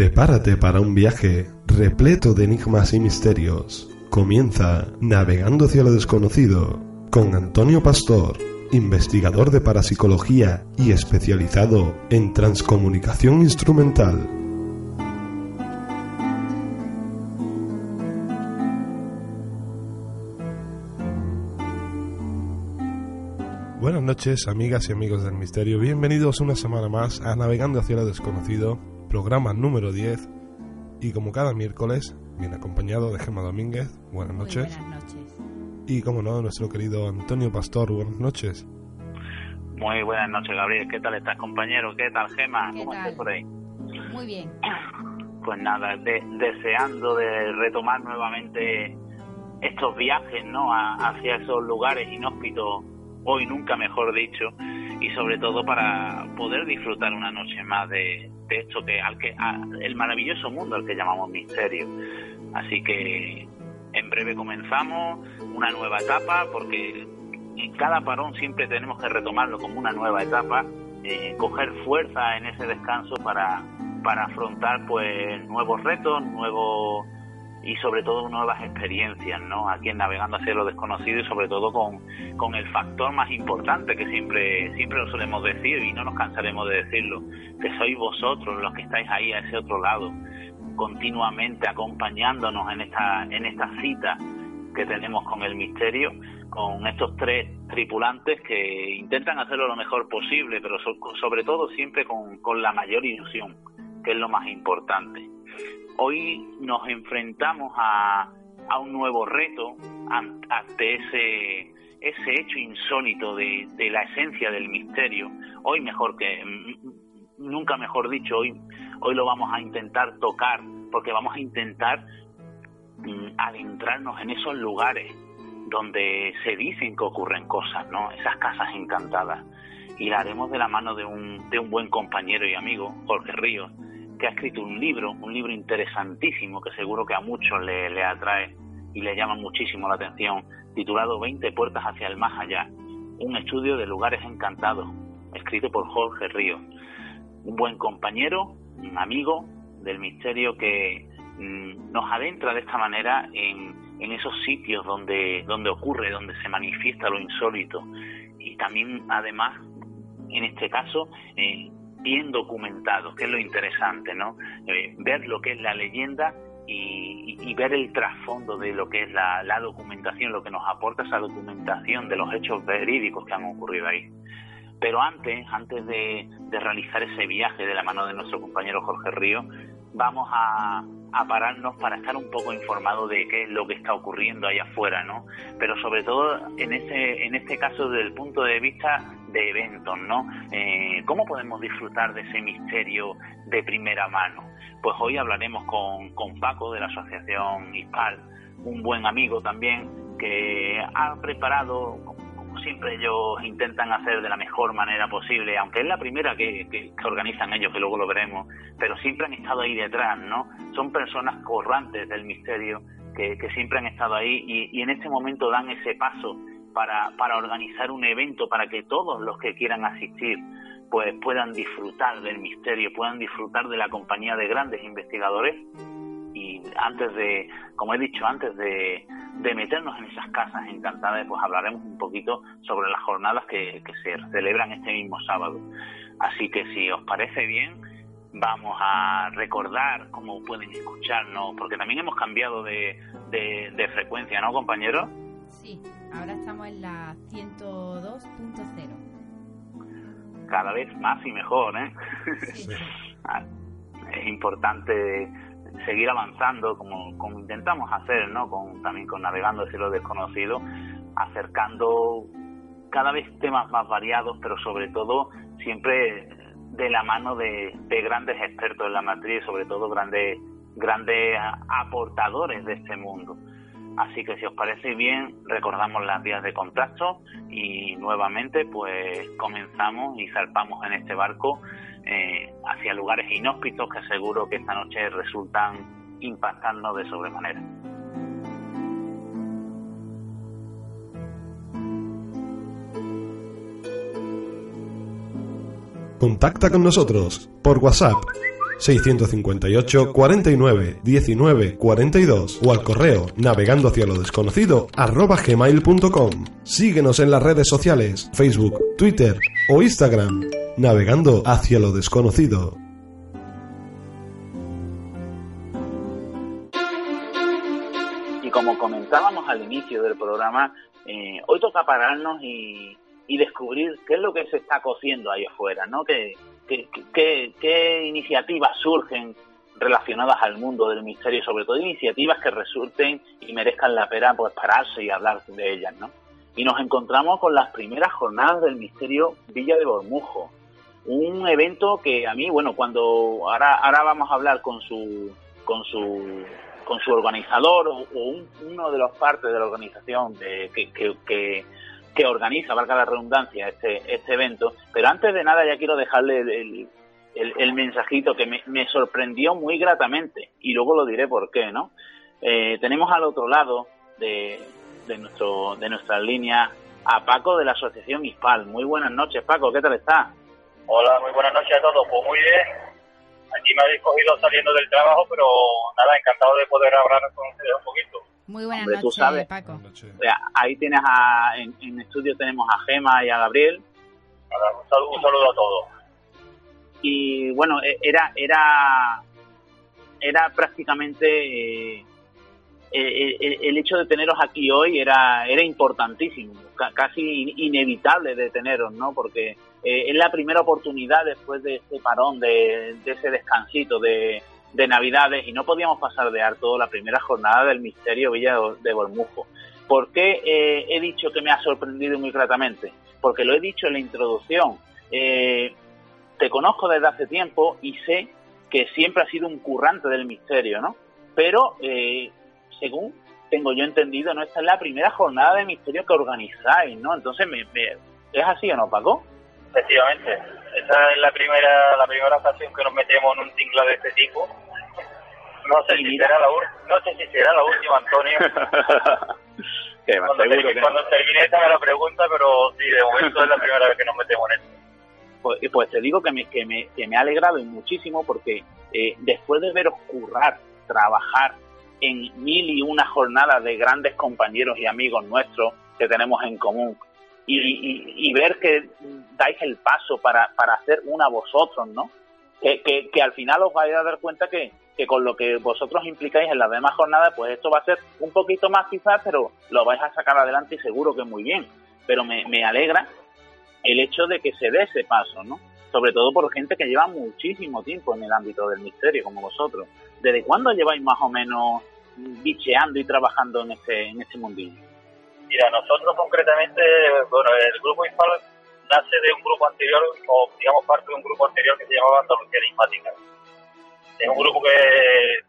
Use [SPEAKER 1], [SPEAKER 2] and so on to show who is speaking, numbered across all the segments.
[SPEAKER 1] Prepárate para un viaje repleto de enigmas y misterios. Comienza Navegando hacia lo desconocido con Antonio Pastor, investigador de parapsicología y especializado en transcomunicación instrumental. Buenas noches, amigas y amigos del misterio. Bienvenidos una semana más a Navegando hacia lo desconocido, programa número 10 y como cada miércoles viene acompañado de Gemma Domínguez. Buenas noches.
[SPEAKER 2] buenas noches.
[SPEAKER 1] Y como no, nuestro querido Antonio Pastor. Buenas noches.
[SPEAKER 3] Muy buenas noches, Gabriel. ¿Qué tal estás, compañero? ¿Qué tal, Gema?
[SPEAKER 2] ¿Qué
[SPEAKER 3] ¿Cómo estás por ahí?
[SPEAKER 2] Muy bien.
[SPEAKER 3] Pues nada, de- deseando de retomar nuevamente estos viajes, ¿no? A- hacia esos lugares inhóspitos, hoy nunca mejor dicho, y sobre todo para poder disfrutar una noche más de, esto que, al que, a- el maravilloso mundo al que llamamos misterio. Así que en breve comenzamos una nueva etapa, porque en cada parón siempre tenemos que retomarlo como una nueva etapa, eh, coger fuerza en ese descanso para, para afrontar pues nuevos retos, nuevos y sobre todo nuevas experiencias, ¿no? Aquí en navegando hacia lo desconocido y sobre todo con, con el factor más importante que siempre siempre lo solemos decir y no nos cansaremos de decirlo, que sois vosotros los que estáis ahí a ese otro lado, continuamente acompañándonos en esta en esta cita que tenemos con el misterio, con estos tres tripulantes que intentan hacerlo lo mejor posible, pero so- sobre todo siempre con, con la mayor ilusión, que es lo más importante. Hoy nos enfrentamos a, a un nuevo reto an- ante ese, ese hecho insólito de, de la esencia del misterio. Hoy mejor que nunca mejor dicho, hoy, hoy lo vamos a intentar tocar, porque vamos a intentar mm, adentrarnos en esos lugares donde se dicen que ocurren cosas, ¿no? Esas casas encantadas. Y la haremos de la mano de un, de un buen compañero y amigo, Jorge Ríos, que ha escrito un libro, un libro interesantísimo que seguro que a muchos le, atrae y le llama muchísimo la atención, titulado 20 puertas hacia el más allá, un estudio de lugares encantados, escrito por Jorge Ríos. Un buen compañero, un amigo del misterio que mm, nos adentra de esta manera en, en esos sitios donde, donde ocurre, donde se manifiesta lo insólito. Y también, además, en este caso, eh, bien documentados, que es lo interesante, ¿no? Eh, ver lo que es la leyenda y, y- ver el trasfondo de lo que es la, la documentación, lo que nos aporta esa documentación de los hechos verídicos que han ocurrido ahí. Pero antes, antes de realizar ese viaje de la mano de nuestro compañero Jorge Río, vamos a, a pararnos para estar un poco informados de qué es lo que está ocurriendo ahí afuera, ¿no? Pero sobre todo en este, en este caso desde el punto de vista de eventos, ¿no? Eh, ¿Cómo podemos disfrutar de ese misterio de primera mano? Pues hoy hablaremos con, con Paco de la Asociación ISPAL, un buen amigo también que ha preparado, siempre ellos intentan hacer de la mejor manera posible, aunque es la primera que, que- organizan ellos, que luego lo veremos, pero siempre han estado ahí detrás, ¿no? Son personas corrantes del misterio que, que siempre han estado ahí y, y en este momento dan ese paso para, para organizar un evento para que todos los que quieran asistir pues puedan disfrutar del misterio, puedan disfrutar de la compañía de grandes investigadores y antes de, como he dicho, antes de, de meternos en esas casas encantadas, pues hablaremos un poquito sobre las jornadas que, que se celebran este mismo sábado. Así que si os parece bien, vamos a recordar cómo pueden escucharnos, porque también hemos cambiado de, de, de frecuencia, ¿no, compañeros?
[SPEAKER 2] Sí, ahora estamos en la 102.0.
[SPEAKER 3] cada vez más y mejor. ¿eh? Ah, es importante seguir avanzando como, como intentamos hacer, ¿no? Con, también con Navegando hacia lo desconocido, acercando cada vez temas más variados, pero sobre todo siempre de la mano de, de grandes expertos en la materia y sobre todo grandes, grandes aportadores de este mundo. Así que si os parece bien, recordamos las vías de contacto y nuevamente pues comenzamos y zarpamos en este barco eh, hacia lugares inhóspitos que seguro que esta noche resultan impactando de sobremanera.
[SPEAKER 1] Contacta con nosotros por WhatsApp 658 49 19 42 o al correo navegando hacia lo desconocido arroba gmail.com. Síguenos en las redes sociales, Facebook, Twitter o Instagram, navegando hacia lo desconocido.
[SPEAKER 3] Y como comentábamos al inicio del programa, eh, hoy toca pararnos y, y descubrir qué es lo que se está cociendo ahí afuera, ¿no? Que, qué, iniciativas surgen relacionadas al mundo del misterio, sobre todo iniciativas que resulten y merezcan la pena pues pararse y hablar de ellas, ¿no? Y nos encontramos con las primeras jornadas del misterio Villa de Bormujo, un evento que a mí, bueno, cuando ahora ahora vamos a hablar con su con su con su organizador o, uno de los partes de la organización de, que, que que organiza, valga la redundancia, este, este evento. Pero antes de nada ya quiero dejarle el, el, mensajito que me, sorprendió muy gratamente y luego lo diré por qué, ¿no? Eh, tenemos al otro lado de, de, nuestro, de nuestra línea a Paco de la Asociación ISPAL. Muy buenas noches, Paco, ¿qué tal está?
[SPEAKER 2] Hola, muy buenas noches a todos. Pues muy bien. Aquí me habéis cogido saliendo del trabajo, pero nada, encantado de poder hablar con ustedes un poquito.
[SPEAKER 4] Muy buenas noches, Paco.
[SPEAKER 3] ahí tienes a, en, estudio tenemos a Gema y a Gabriel.
[SPEAKER 2] un, saludo, a todos.
[SPEAKER 3] Y bueno, e, era era era prácticamente eh, el, hecho de teneros aquí hoy era era importantísimo, casi inevitable de teneros, ¿no? Porque eh, es la primera oportunidad después de ese parón, de ese descansito, de, de Navidades y no podíamos pasar de harto la primera jornada del Misterio Villa de Bormujo. ¿Por qué eh, he dicho que me ha sorprendido muy gratamente? Porque lo he dicho en la introducción. Eh, te conozco desde hace tiempo y sé que siempre has sido un currante del misterio, ¿no? Pero, eh, según tengo yo entendido, no esta es la primera jornada de misterio que organizáis, ¿no? Entonces, me, ¿es así o no, Paco?
[SPEAKER 2] Efectivamente, esa es la primera la primera ocasión que nos metemos en un tingla de este tipo. No sé, si será, la, no sé si será la última, Antonio. cuando, termine, cuando termine esta me la pregunta, pero sí, de momento es la primera vez que nos metemos en esto.
[SPEAKER 3] Pues, pues te digo que me, que me, que me ha alegrado muchísimo porque eh, después de veros currar, trabajar en mil y una jornadas de grandes compañeros y amigos nuestros que tenemos en común, y, ver que dais el paso para, para hacer una vosotros, ¿no? Que, que, al final os vais a dar cuenta que, que con lo que vosotros implicáis en las demás jornadas, pues esto va a ser un poquito más quizás, pero lo vais a sacar adelante y seguro que muy bien. Pero me, me alegra el hecho de que se dé ese paso, ¿no? Sobre todo por gente que lleva muchísimo tiempo en el ámbito del misterio, como vosotros. ¿Desde cuándo lleváis más o menos bicheando y trabajando en este, en este mundillo?
[SPEAKER 2] Mira, nosotros concretamente, bueno, el grupo Infal nace de un grupo anterior, o digamos parte de un grupo anterior que se llamaba Andalucía Enigmática. Es un grupo que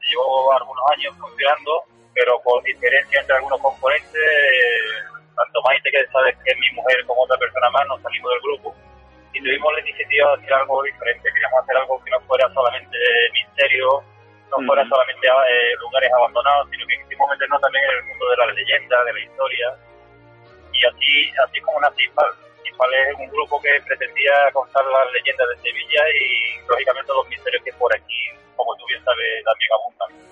[SPEAKER 2] llevó algunos años funcionando, pero con diferencia entre algunos componentes, tanto Maite, que sabes que es mi mujer, como otra persona más, nos salimos del grupo y tuvimos la iniciativa de hacer algo diferente. Queríamos hacer algo que no fuera solamente misterio, no fuera solamente eh, lugares abandonados, sino que quisimos meternos también en el mundo de la leyenda, de la historia, y así, así como nací IFAL. IFAL es un grupo que pretendía contar las leyendas de Sevilla y lógicamente los misterios que por aquí, como tú bien sabes, también abundan.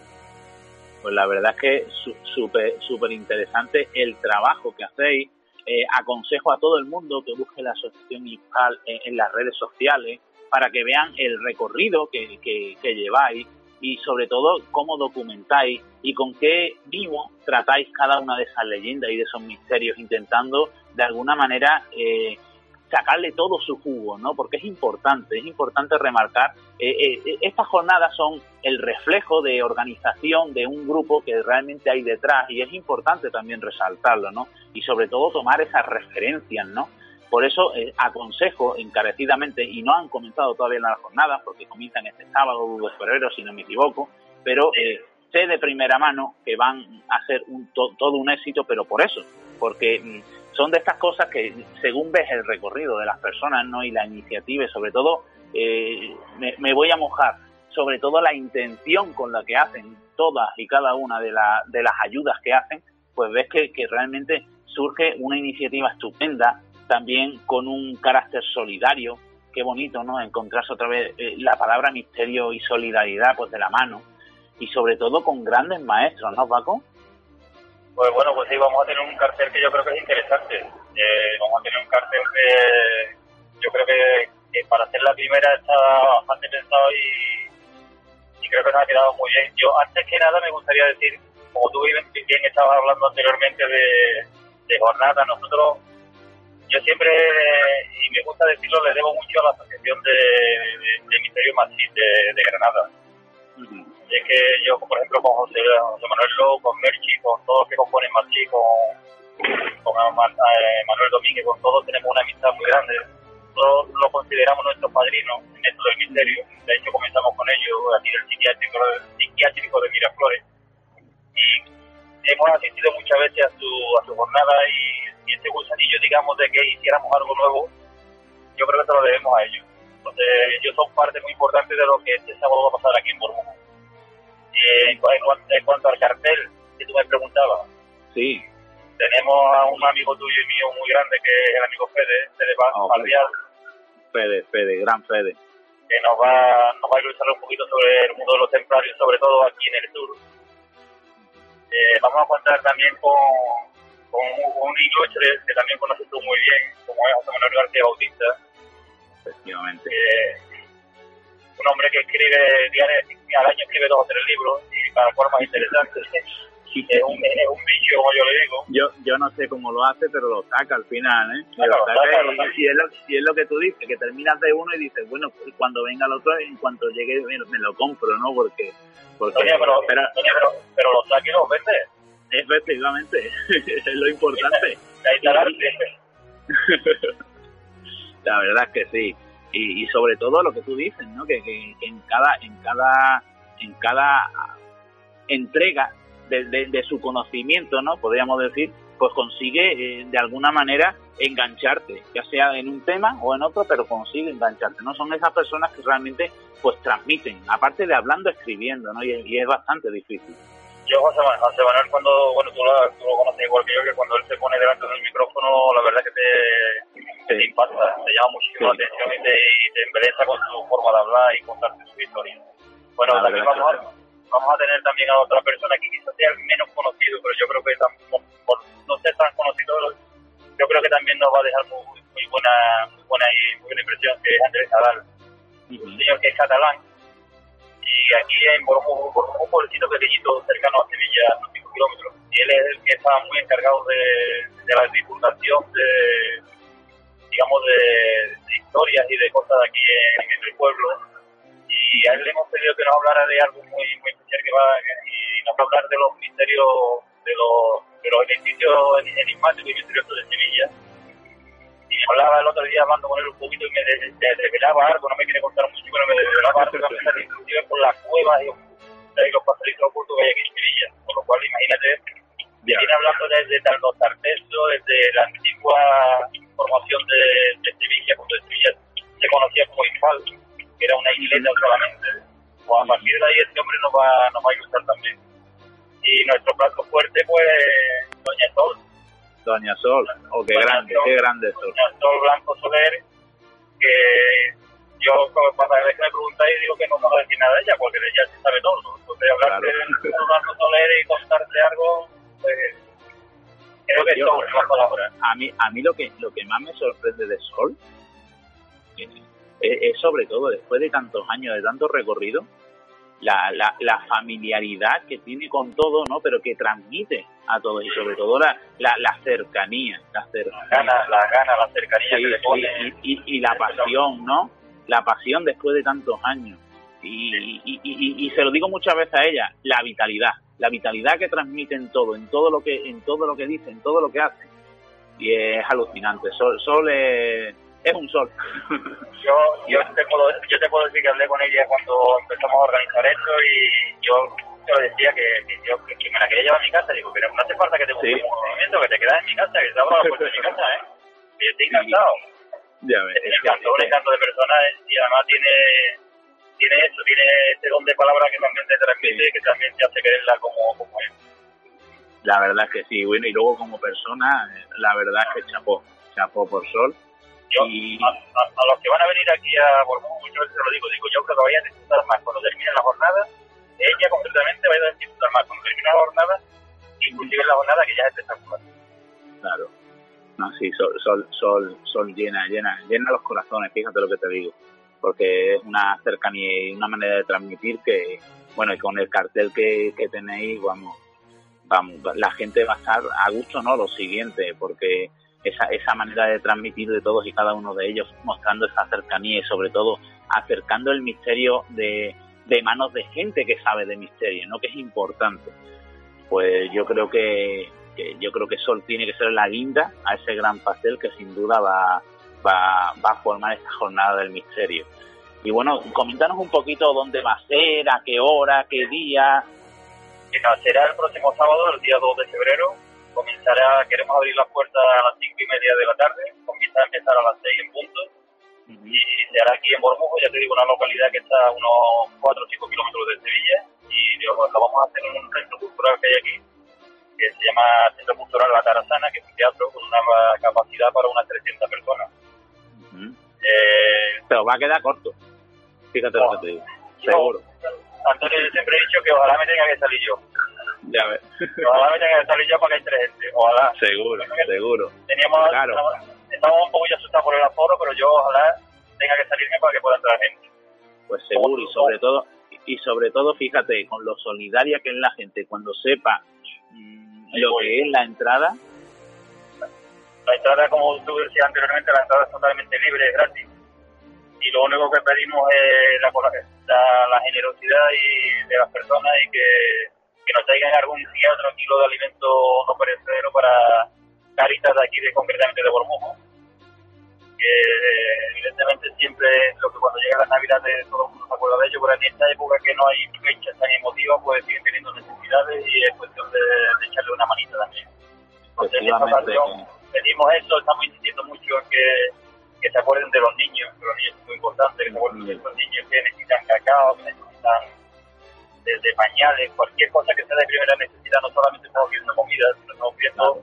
[SPEAKER 3] Pues la verdad es que súper súper interesante el trabajo que hacéis. Eh, aconsejo a todo el mundo que busque la asociación IFAL en, las redes sociales para que vean el recorrido que, que, que lleváis y sobre todo cómo documentáis y con qué vivo tratáis cada una de esas leyendas y de esos misterios, intentando de alguna manera eh, sacarle todo su jugo, ¿no? Porque es importante, es importante remarcar, eh, eh, estas jornadas son el reflejo de organización de un grupo que realmente hay detrás y es importante también resaltarlo, ¿no? Y sobre todo tomar esas referencias, ¿no? Por eso eh, aconsejo encarecidamente, y no han comenzado todavía las jornadas, porque comienzan este sábado de febrero, si no me equivoco, pero sé de primera mano que van a ser un, todo un éxito, pero por eso, porque mm, son de estas cosas que según ves el recorrido de las personas no y la iniciativa y sobre todo eh, me, voy a mojar sobre todo la intención con la que hacen todas y cada una de, de las ayudas que hacen pues ves que, realmente surge una iniciativa estupenda también con un carácter solidario qué bonito no encontrarse otra vez eh, la palabra misterio y solidaridad pues de la mano y sobre todo con grandes maestros no Paco
[SPEAKER 2] pues bueno, pues sí, vamos a tener un cartel que yo creo que es interesante. Eh, vamos a tener un cartel que yo creo que, para hacer la primera está bastante pensado y, creo que nos ha quedado muy bien. Yo, antes que nada, me gustaría decir, como tú bien estabas hablando anteriormente de jornada, nosotros, yo siempre, y me gusta decirlo, le debo mucho a la Asociación de, de, Misterio de Granada es que yo, por ejemplo, con José, Manuel Lowe, con Merchi, con todos los que componen Martí, con, con eh, Manuel Domínguez, con todos tenemos una amistad muy grande. Todos lo consideramos nuestros padrinos en esto del misterio. De hecho, comenzamos con ellos aquí del psiquiátrico, psiquiátrico de Miraflores. Y hemos asistido muchas veces a su, a su jornada y, y ese gusanillo, digamos, de que hiciéramos algo nuevo, yo creo que se lo debemos a ellos. Entonces, ellos son parte muy importante de lo que este sábado va a pasar aquí en Burgos. Eh, en, cuanto al cartel que tú me preguntabas,
[SPEAKER 3] sí.
[SPEAKER 2] tenemos a un amigo tuyo y mío muy grande que es el amigo Fede, Fede oh,
[SPEAKER 3] Fede, Fede, gran Fede.
[SPEAKER 2] Que nos va, nos va a ilustrar un poquito sobre el mundo de los templarios, sobre todo aquí en el sur. Eh, vamos a contar también con, con un, ilustre que también conoces tú muy bien, como es José Manuel García Bautista.
[SPEAKER 3] Efectivamente.
[SPEAKER 2] Eh, un hombre que escribe diariamente, al año escribe dos o tres libros y cada cual más interesante. Es un, es un bicho, como yo le digo.
[SPEAKER 3] Yo, yo no sé cómo lo hace, pero lo saca al final, ¿eh? y, es lo, y, es lo, que tú dices, que terminas de uno y dices, bueno, pues cuando venga el otro, en cuanto llegue, me, lo compro, ¿no? Porque... porque
[SPEAKER 2] pero, pero, pero, lo saque dos veces.
[SPEAKER 3] Efectivamente, es lo importante. La verdad es que sí y, sobre todo lo que tú dices, ¿no? Que, en cada en cada en cada entrega de, su conocimiento, ¿no? Podríamos decir, pues consigue eh, de alguna manera engancharte, ya sea en un tema o en otro, pero consigue engancharte, ¿no? Son esas personas que realmente pues transmiten, aparte de hablando, escribiendo, ¿no? Y, es bastante difícil.
[SPEAKER 2] Yo, José Manuel, cuando, bueno, tú lo, tú lo conoces igual que yo, que cuando él se pone delante del micrófono, la verdad que te, te impacta, te llama muchísimo la atención y te, y te embeleza con su forma de hablar y contarte su historia. Bueno, también vamos a, vamos a tener también a otra persona que quizás sea el menos conocido, pero yo creo que por, no ser tan conocido, yo creo que también nos va a dejar muy, muy buena muy buena y muy buena impresión, que es Andrés Nadal, un señor que es catalán, y aquí en un pueblecito pequeñito cercano a Sevilla, a unos 5 kilómetros, y él es el que está muy encargado de, de la divulgación de digamos, de, historias y de cosas aquí en, el pueblo. Y a él le hemos pedido que nos hablara de algo muy, muy especial que va y nos va a hablar de los misterios, de los, de los edificios enigmáticos y misteriosos de Sevilla. Hablaba el otro día hablando con él un poquito y me desvelaba algo, no me quiere contar mucho, pero me desvelaba algo que inclusive por las cuevas y, los pasadizos ocultos que hay aquí en Sevilla. Por lo cual, imagínate, viene hablando desde Taldo Tarteso, desde la antigua formación de, de Sevilla, cuando Sevilla se conocía como Infal, que era una iglesia solamente. Pues a partir de ahí este hombre nos va, nos va a ilustrar también. Y nuestro plato fuerte, pues, Doña Sol.
[SPEAKER 3] Doña Sol, oh, qué grande, qué grande Sol.
[SPEAKER 2] Doña Sol Blanco Soler, que yo cuando a veces me preguntáis digo que no puedo decir nada de ella, porque de ella se sabe todo. Entonces hablar de Blanco Soler y contarte algo, pues creo que Yo,
[SPEAKER 3] A mí, a mí lo que lo que más me sorprende de Sol es, sobre todo después de tantos años, de tanto recorrido, la, la, la, familiaridad que tiene con todo, ¿no? Pero que transmite a todos y sobre todo la, la, la cercanía, la cercanía.
[SPEAKER 2] La gana, la cercanía que le pone.
[SPEAKER 3] Y, y, la pasión, ¿no? La pasión después de tantos años. Y, y, y, se lo digo muchas veces a ella, la vitalidad, la vitalidad que transmite en todo, en todo lo que, en todo lo que dice, en todo lo que hace. Y es alucinante. Sol, Sol es es un sol.
[SPEAKER 2] yo, yo, te puedo, yo te puedo decir que hablé con ella cuando empezamos a organizar esto y yo te decía que, yo que me la quería llevar a mi casa. Digo, pero no hace falta que te busques un movimiento, que te quedas en mi casa, que te abro la puerta de mi casa, ¿eh? Y yo estoy encantado.
[SPEAKER 3] Ya ves.
[SPEAKER 2] Es encantó, un encanto de personas y además tiene tiene eso, tiene ese don de palabras que también te transmite que también te hace quererla como, como es.
[SPEAKER 3] La verdad es que sí, bueno, y luego como persona, la verdad es que chapó, chapó por sol
[SPEAKER 2] yo, a, los que van a venir aquí a Bormón, yo se lo digo, digo yo creo que vayan a disfrutar más cuando termine la jornada. Ella concretamente va a disfrutar más cuando termine la jornada, inclusive la jornada que ya es espectacular.
[SPEAKER 3] Claro. No, sí, sol, sol, sol, sol llena, llena, llena los corazones, fíjate lo que te digo. Porque es una cercanía y una manera de transmitir que, bueno, y con el cartel que, que tenéis, vamos, vamos, la gente va a estar a gusto, ¿no? Lo siguiente, porque esa, esa manera de transmitir de todos y cada uno de ellos, mostrando esa cercanía y sobre todo acercando el misterio de, de manos de gente que sabe de misterio, ¿no? que es importante. Pues yo creo que, yo creo que Sol tiene que ser la guinda a ese gran pastel que sin duda va, va, va a formar esta jornada del misterio. Y bueno, comentanos un poquito dónde va a ser, a qué hora, qué día.
[SPEAKER 2] será el próximo sábado, el día 2 de febrero, comenzará, queremos abrir las puertas a las cinco y media de la tarde, comienza a empezar a las seis en punto, y se hará aquí en Bormujo, ya te digo, una localidad que está a unos 4 o 5 kilómetros de Sevilla, y lo, vamos a hacer en un centro cultural que hay aquí, que se llama Centro Cultural La Tarazana, que es un teatro con una capacidad para unas 300 personas.
[SPEAKER 3] eh, Pero va a quedar corto, fíjate lo que te digo, seguro.
[SPEAKER 2] Antonio, yo siempre he dicho que ojalá me tenga que salir yo.
[SPEAKER 3] Ya ves.
[SPEAKER 2] Ojalá me tenga que salir yo para que entre gente. Ojalá.
[SPEAKER 3] Seguro, seguro.
[SPEAKER 2] Teníamos, claro. Estábamos un poco ya asustados por el aforo, pero yo ojalá tenga que salirme para que pueda entrar gente.
[SPEAKER 3] Pues seguro, y sobre todo, y sobre todo, fíjate, con lo solidaria que es la gente, cuando sepa mmm, lo que es la entrada.
[SPEAKER 2] La entrada, como tú decías anteriormente, la entrada es totalmente libre, es gratis. Y lo único que pedimos es la, la, la generosidad y de las personas y que que nos traigan algún día otro kilo de alimento no perecedero para Caritas de aquí, de, concretamente de Bormujo. Que evidentemente siempre lo que cuando llega la Navidad todo el mundo se acuerda de ello, pero en esta época que no hay fechas tan emotivas, pues siguen teniendo necesidades y es cuestión de, echarle una manita también. Entonces, en esta ocasión pedimos eso, estamos insistiendo mucho en que, que se acuerden de los niños, que los niños son muy importantes, que se acuerden de los niños que necesitan cacao, que necesitan de, pañales, cualquier cosa que sea de primera necesidad, no solamente estamos viendo comida, sino estamos viendo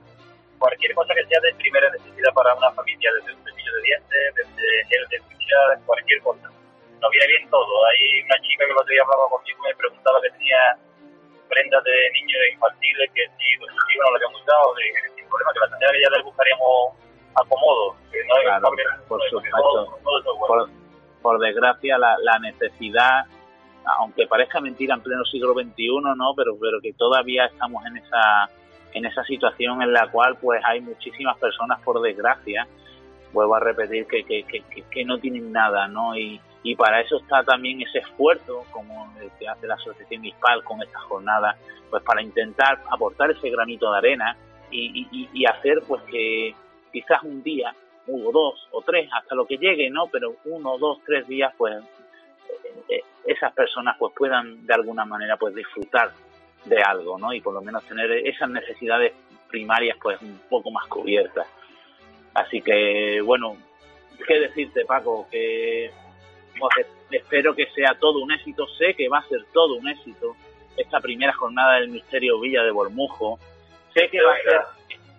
[SPEAKER 2] cualquier cosa que sea de primera necesidad para una familia, desde un cepillo de dientes, desde gel de ducha, cualquier cosa. Nos viene bien todo. Hay una chica que el otro día hablaba conmigo y me preguntaba que tenía prendas de niños infantiles que si pues, sí, no le habíamos dado, de, sin problema, que la tendría que ya le buscaríamos acomodo. Que no
[SPEAKER 3] claro, por por, por, desgracia, la, la necesidad aunque parezca mentira en pleno siglo XXI, ¿no? Pero, pero que todavía estamos en esa, en esa situación en la cual pues hay muchísimas personas, por desgracia, vuelvo a repetir, que, que, que, que no tienen nada, ¿no? Y, y para eso está también ese esfuerzo, como el que hace la Asociación ISPAL con esta jornada, pues para intentar aportar ese granito de arena y, y, y hacer pues que quizás un día, uno, dos o tres, hasta lo que llegue, ¿no? Pero uno, dos, tres días, pues esas personas pues puedan de alguna manera pues disfrutar de algo, ¿no? Y por lo menos tener esas necesidades primarias pues un poco más cubiertas. Así que, bueno, ¿qué decirte, Paco? Que pues, espero que sea todo un éxito. Sé que va a ser todo un éxito esta primera jornada del Misterio Villa de Bormujo. Sé que va a ser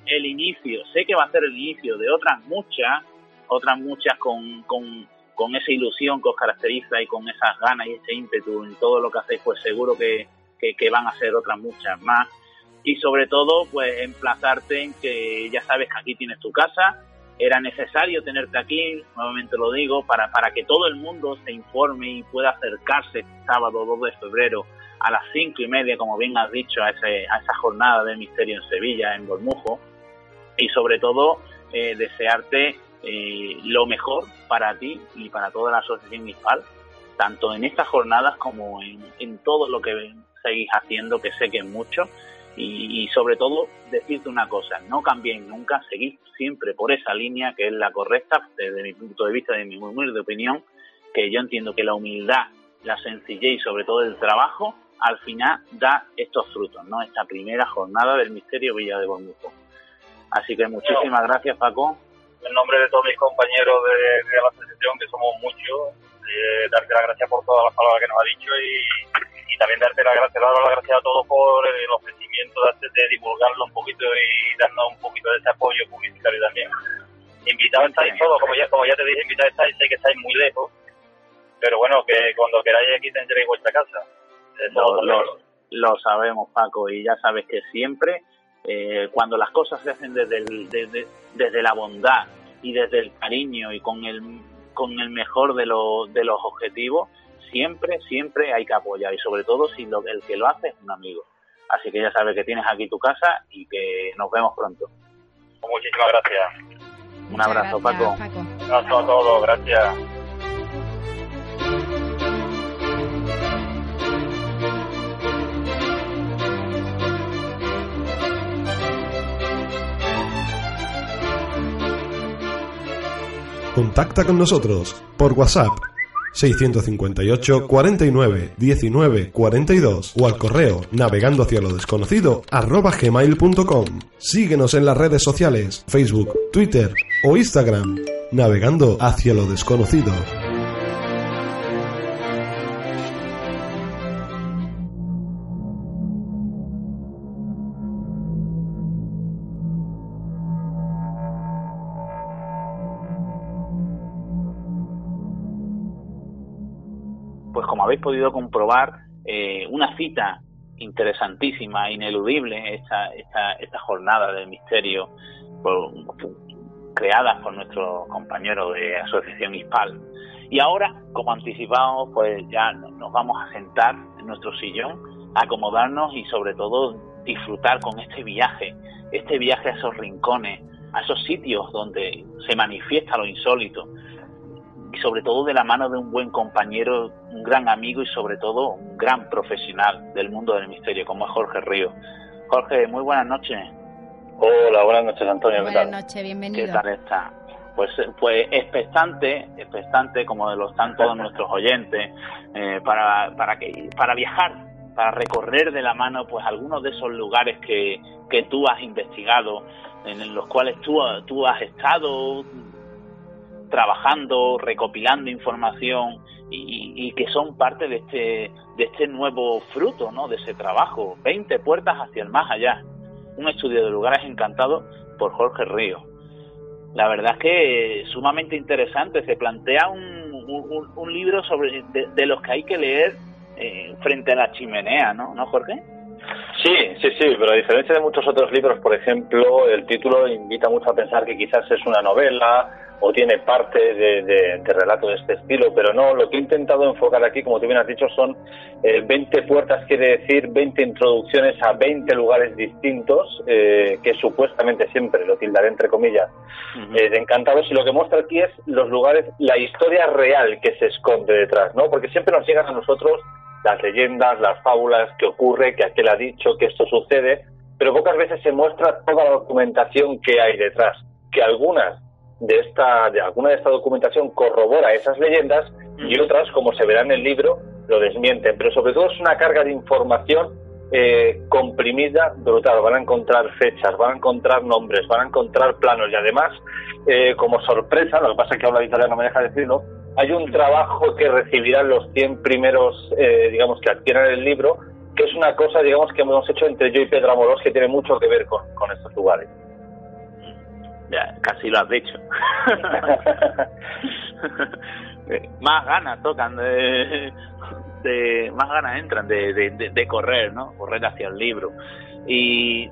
[SPEAKER 3] el inicio, sé que va a ser el inicio de otras muchas, otras muchas con, con con esa ilusión que os caracteriza y con esas ganas y ese ímpetu en todo lo que hacéis, pues seguro que, que, van a ser otras muchas más. Y sobre todo, pues emplazarte en que ya sabes que aquí tienes tu casa, era necesario tenerte aquí, nuevamente lo digo, para, para que todo el mundo se informe y pueda acercarse este sábado 2 de febrero a las cinco y media, como bien has dicho, a, ese, a esa jornada de misterio en Sevilla, en Bormujo, y sobre todo eh, desearte eh, lo mejor para ti y para toda la asociación MISPAL, tanto en estas jornadas como en, en todo lo que seguís haciendo, que sé que es mucho, y, sobre todo decirte una cosa, no cambien nunca, seguid siempre por esa línea que es la correcta desde mi punto de vista, de mi humilde opinión, que yo entiendo que la humildad, la sencillez y sobre todo el trabajo al final da estos frutos, ¿no? Esta primera jornada del Misterio Villa de Bormujo. Así que muchísimas gracias, Paco.
[SPEAKER 2] En nombre de todos mis compañeros de, la asociación, que somos muchos, eh, darte las gracias por todas las palabras que nos ha dicho y, también darte las gracias, dar las gracias a todos por el ofrecimiento de, divulgarlo un poquito y darnos un poquito de ese apoyo publicitario también. Invitados estáis todos, como ya, como ya te dije, invitados estáis, sé que estáis muy lejos, pero bueno, que cuando queráis aquí tendréis vuestra casa.
[SPEAKER 3] Lo, sabemos, Paco, y ya sabes que siempre, eh, cuando las cosas se hacen desde, desde, desde la bondad y desde el cariño y con el, con el mejor de, de los objetivos, siempre, siempre hay que apoyar y sobre todo si lo, el que lo hace es un amigo. Así que ya sabes que tienes aquí tu casa y que nos vemos pronto.
[SPEAKER 2] Muchísimas gracias.
[SPEAKER 3] Un abrazo, Paco.
[SPEAKER 2] Paco. Un abrazo a todos, gracias.
[SPEAKER 1] Contacta con nosotros por WhatsApp 658 49 19 42 o al correo navegando hacia lo desconocido gmail.com. Síguenos en las redes sociales, Facebook, Twitter o Instagram, navegando hacia lo desconocido.
[SPEAKER 3] Habéis podido comprobar, eh, una cita interesantísima, ineludible, esta, esta, esta jornada del misterio creada por nuestro compañero de Asociación ISPAL. Y ahora, como anticipamos, pues ya nos vamos a sentar en nuestro sillón, acomodarnos y sobre todo disfrutar con este viaje, este viaje a esos rincones, a esos sitios donde se manifiesta lo insólito, y sobre todo de la mano de un buen compañero, un gran amigo y sobre todo un gran profesional del mundo del misterio como es Jorge Río. Jorge, muy buenas noches.
[SPEAKER 5] Hola, buenas noches Antonio.
[SPEAKER 4] Buenas noches, bienvenido.
[SPEAKER 3] ¿Qué tal está? Pues, pues expectante, expectante como de lo están todos nuestros oyentes, eh, para, para, que, para viajar, para recorrer de la mano pues algunos de esos lugares que, que tú has investigado, en los cuales tú, tú has estado, trabajando, recopilando información y, que son parte de este, de este nuevo fruto, ¿no? De ese trabajo. 20 puertas hacia el más allá. Un estudio de lugares encantados por Jorge Río. La verdad es que sumamente interesante. Se plantea un, un, libro sobre de, los que hay que leer eh, frente a la chimenea, ¿no? ¿No, Jorge?
[SPEAKER 5] Sí, sí, sí, pero a diferencia de muchos otros libros, por ejemplo, el título invita mucho a pensar que quizás es una novela o tiene parte de, relato de este estilo, pero no, lo que he intentado enfocar aquí, como tú bien has dicho, son 20 eh, puertas, quiere decir 20 introducciones a 20 lugares distintos, eh, que supuestamente siempre, lo tildaré entre comillas, eh, de encantados, y lo que muestra aquí es los lugares, la historia real que se esconde detrás, ¿no? Porque siempre nos llegan a nosotros las leyendas, las fábulas, que ocurre, que aquel ha dicho, que esto sucede, pero pocas veces se muestra toda la documentación que hay detrás, que algunas de esta, de alguna de esta documentación corrobora esas leyendas y otras, como se verá en el libro, lo desmienten. Pero sobre todo es una carga de información eh, comprimida brutal. Van a encontrar fechas, van a encontrar nombres, van a encontrar planos y además, eh, como sorpresa, lo que pasa es que habla de italiano, no me deja decirlo, hay un trabajo que recibirán los 100 primeros, eh, digamos, que adquieran el libro, que es una cosa, digamos, que hemos hecho entre yo y Pedro Amorós que tiene mucho que ver con, con estos lugares.
[SPEAKER 3] Ya, casi lo has dicho. más ganas tocan de, más ganas entran de, de, correr, ¿no? Correr hacia el libro. Y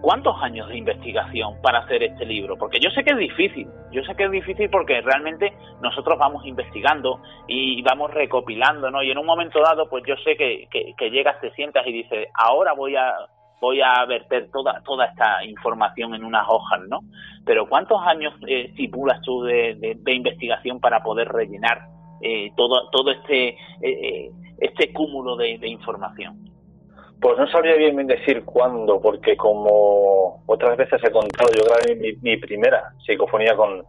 [SPEAKER 3] ¿cuántos años de investigación para hacer este libro? Porque yo sé que es difícil, yo sé que es difícil porque realmente nosotros vamos investigando y vamos recopilando, ¿no? Y en un momento dado, pues yo sé que, que, llegas, te sientas y dices, ahora voy a voy a verter toda toda esta información en unas hojas, ¿no? Pero ¿cuántos años eh, estipulas tú de, investigación para poder rellenar eh, todo todo este eh, eh, este cúmulo de información?
[SPEAKER 5] Pues no sabría bien, decir cuándo, porque como otras veces he contado, yo grabé mi, primera psicofonía con,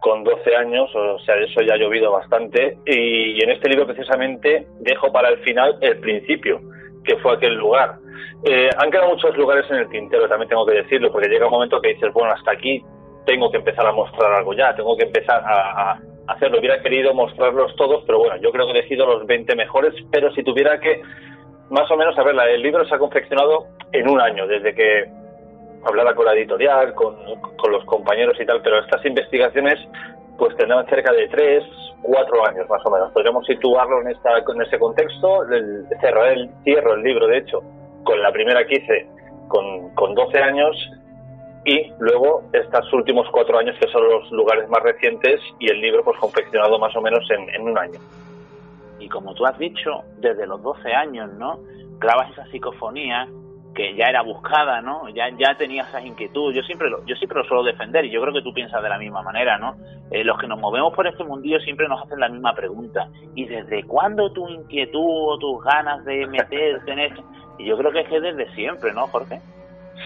[SPEAKER 5] con 12 años, o sea, eso ya ha llovido bastante, y, en este libro precisamente dejo para el final el principio, que fue aquel lugar. Eh, han quedado muchos lugares en el tintero, también tengo que decirlo, porque llega un momento que dices, bueno, hasta aquí tengo que empezar a mostrar algo ya, tengo que empezar a, hacerlo. Hubiera querido mostrarlos todos, pero bueno, yo creo que he elegido los 20 mejores, pero si tuviera que más o menos, a ver, el libro se ha confeccionado en un año, desde que hablaba con la editorial, con, los compañeros y tal, pero estas investigaciones pues tendrán cerca de tres, cuatro años más o menos. Podríamos situarlo en, esta, en ese contexto. El, el, cierro el libro, de hecho, con la primera que con, con 12 años y luego estos últimos cuatro años que son los lugares más recientes y el libro pues confeccionado más o menos en, en un año
[SPEAKER 3] y como tú has dicho, desde los 12 años, ¿no? Clavas esa psicofonía que ya era buscada, ¿no? Ya, ya tenía esas inquietudes. Yo siempre lo, yo siempre lo suelo defender y yo creo que tú piensas de la misma manera, ¿no? Eh, los que nos movemos por este mundillo siempre nos hacen la misma pregunta. ¿Y desde cuándo tu inquietud o tus ganas de meterte en esto? Y yo creo que es que desde siempre, ¿no, Jorge?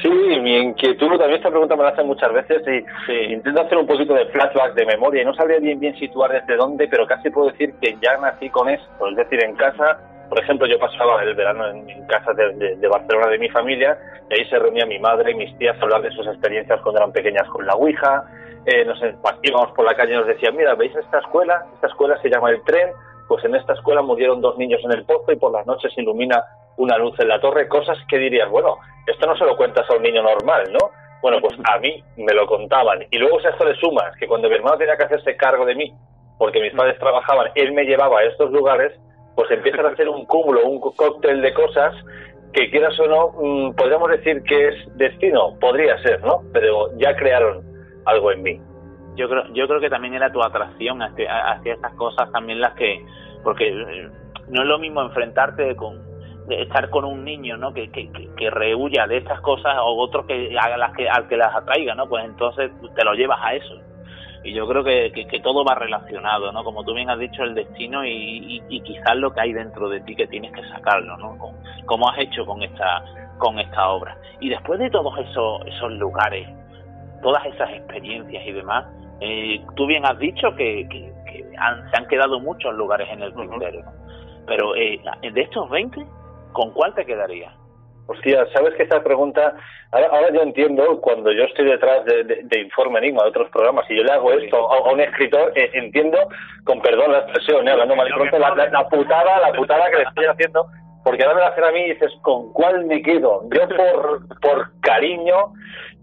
[SPEAKER 5] Sí, mi inquietud, también esta pregunta me la hacen muchas veces y intento hacer un poquito de flashback de memoria y no sabría bien bien situar desde dónde, pero casi puedo decir que ya nací con esto, es decir, en casa, por ejemplo, yo pasaba el verano en, casa de, Barcelona de mi familia y ahí se reunía mi madre y mis tías a hablar de sus experiencias cuando eran pequeñas con la Ouija, eh, nos íbamos por la calle y nos decían, mira, ¿veis esta escuela? Esta escuela se llama El Tren, pues en esta escuela murieron dos niños en el pozo y por las noches ilumina una luz en la torre, cosas que dirías, bueno, esto no se lo cuentas a un niño normal, ¿no? Bueno, pues a mí me lo contaban. Y luego si a esto le sumas que cuando mi hermano tenía que hacerse cargo de mí, porque mis padres trabajaban, él me llevaba a estos lugares, pues empiezan a hacer un cúmulo, un cóctel de cosas que quieras o no, mm, podríamos decir que es destino, podría ser, ¿no? Pero ya crearon algo en mí.
[SPEAKER 3] Yo creo, yo creo que también era tu atracción hacia, hacia estas cosas también las que, porque eh, no es lo mismo enfrentarte con, estar con un niño ¿no? que, que, que, rehuya de estas cosas o otro que haga las que al que las atraiga no pues entonces te lo llevas a eso y yo creo que, que, todo va relacionado no como tú bien has dicho el destino y, y, quizás lo que hay dentro de ti que tienes que sacarlo no como has hecho con esta con esta obra y después de todos esos esos lugares todas esas experiencias y demás eh, tú bien has dicho que, que, se han quedado muchos lugares en el tintero pero eh, de estos 20 ¿con cuál te quedaría?
[SPEAKER 5] Hostia, sabes que esta pregunta, ahora, yo entiendo cuando yo estoy detrás de, Informe Enigma, de otros programas, y yo le hago esto a, un escritor, eh, entiendo, con perdón la expresión, eh, hablando mal y pronto, la, la, putada, la putada que le estoy haciendo, porque ahora me la hacen a mí y dices, ¿con cuál me quedo? Yo por, por cariño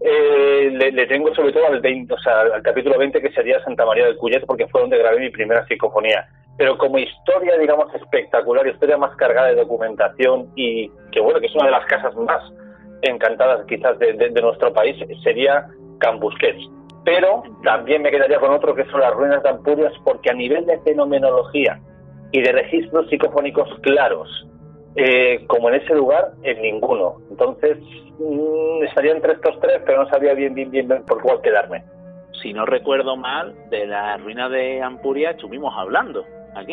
[SPEAKER 5] eh, le, tengo sobre todo al 20, o sea, al capítulo 20 que sería Santa María del Cuyet, porque fue donde grabé mi primera psicofonía pero como historia, digamos, espectacular, historia más cargada de documentación y que, bueno, que es una de las casas más encantadas quizás de, nuestro país, sería Cambusquets. Pero también me quedaría con otro que son las ruinas de Ampurias, porque a nivel de fenomenología y de registros psicofónicos claros, eh, como en ese lugar, en ninguno. Entonces, mm, estaría entre estos tres, pero no sabía bien, bien, bien por cuál quedarme.
[SPEAKER 3] Si no recuerdo mal, de la ruina de Ampuria estuvimos hablando aquí.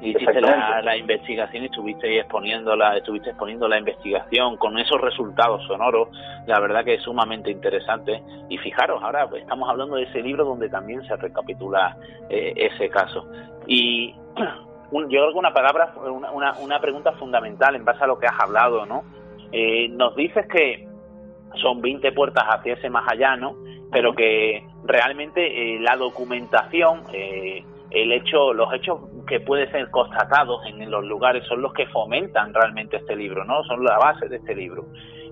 [SPEAKER 3] Y hiciste la, investigación y estuviste exponiendo la, estuviste exponiendo la investigación con esos resultados sonoros, la verdad que es sumamente interesante. Y fijaros, ahora estamos hablando de ese libro donde también se recapitula eh, ese caso. Y yo creo que una palabra, una, una, pregunta fundamental en base a lo que has hablado, ¿no? Eh, nos dices que son 20 puertas hacia ese más allá, ¿no? Pero que realmente eh, la documentación, eh, el hecho, los hechos que pueden ser constatados en los lugares son los que fomentan realmente este libro, ¿no? Son la base de este libro.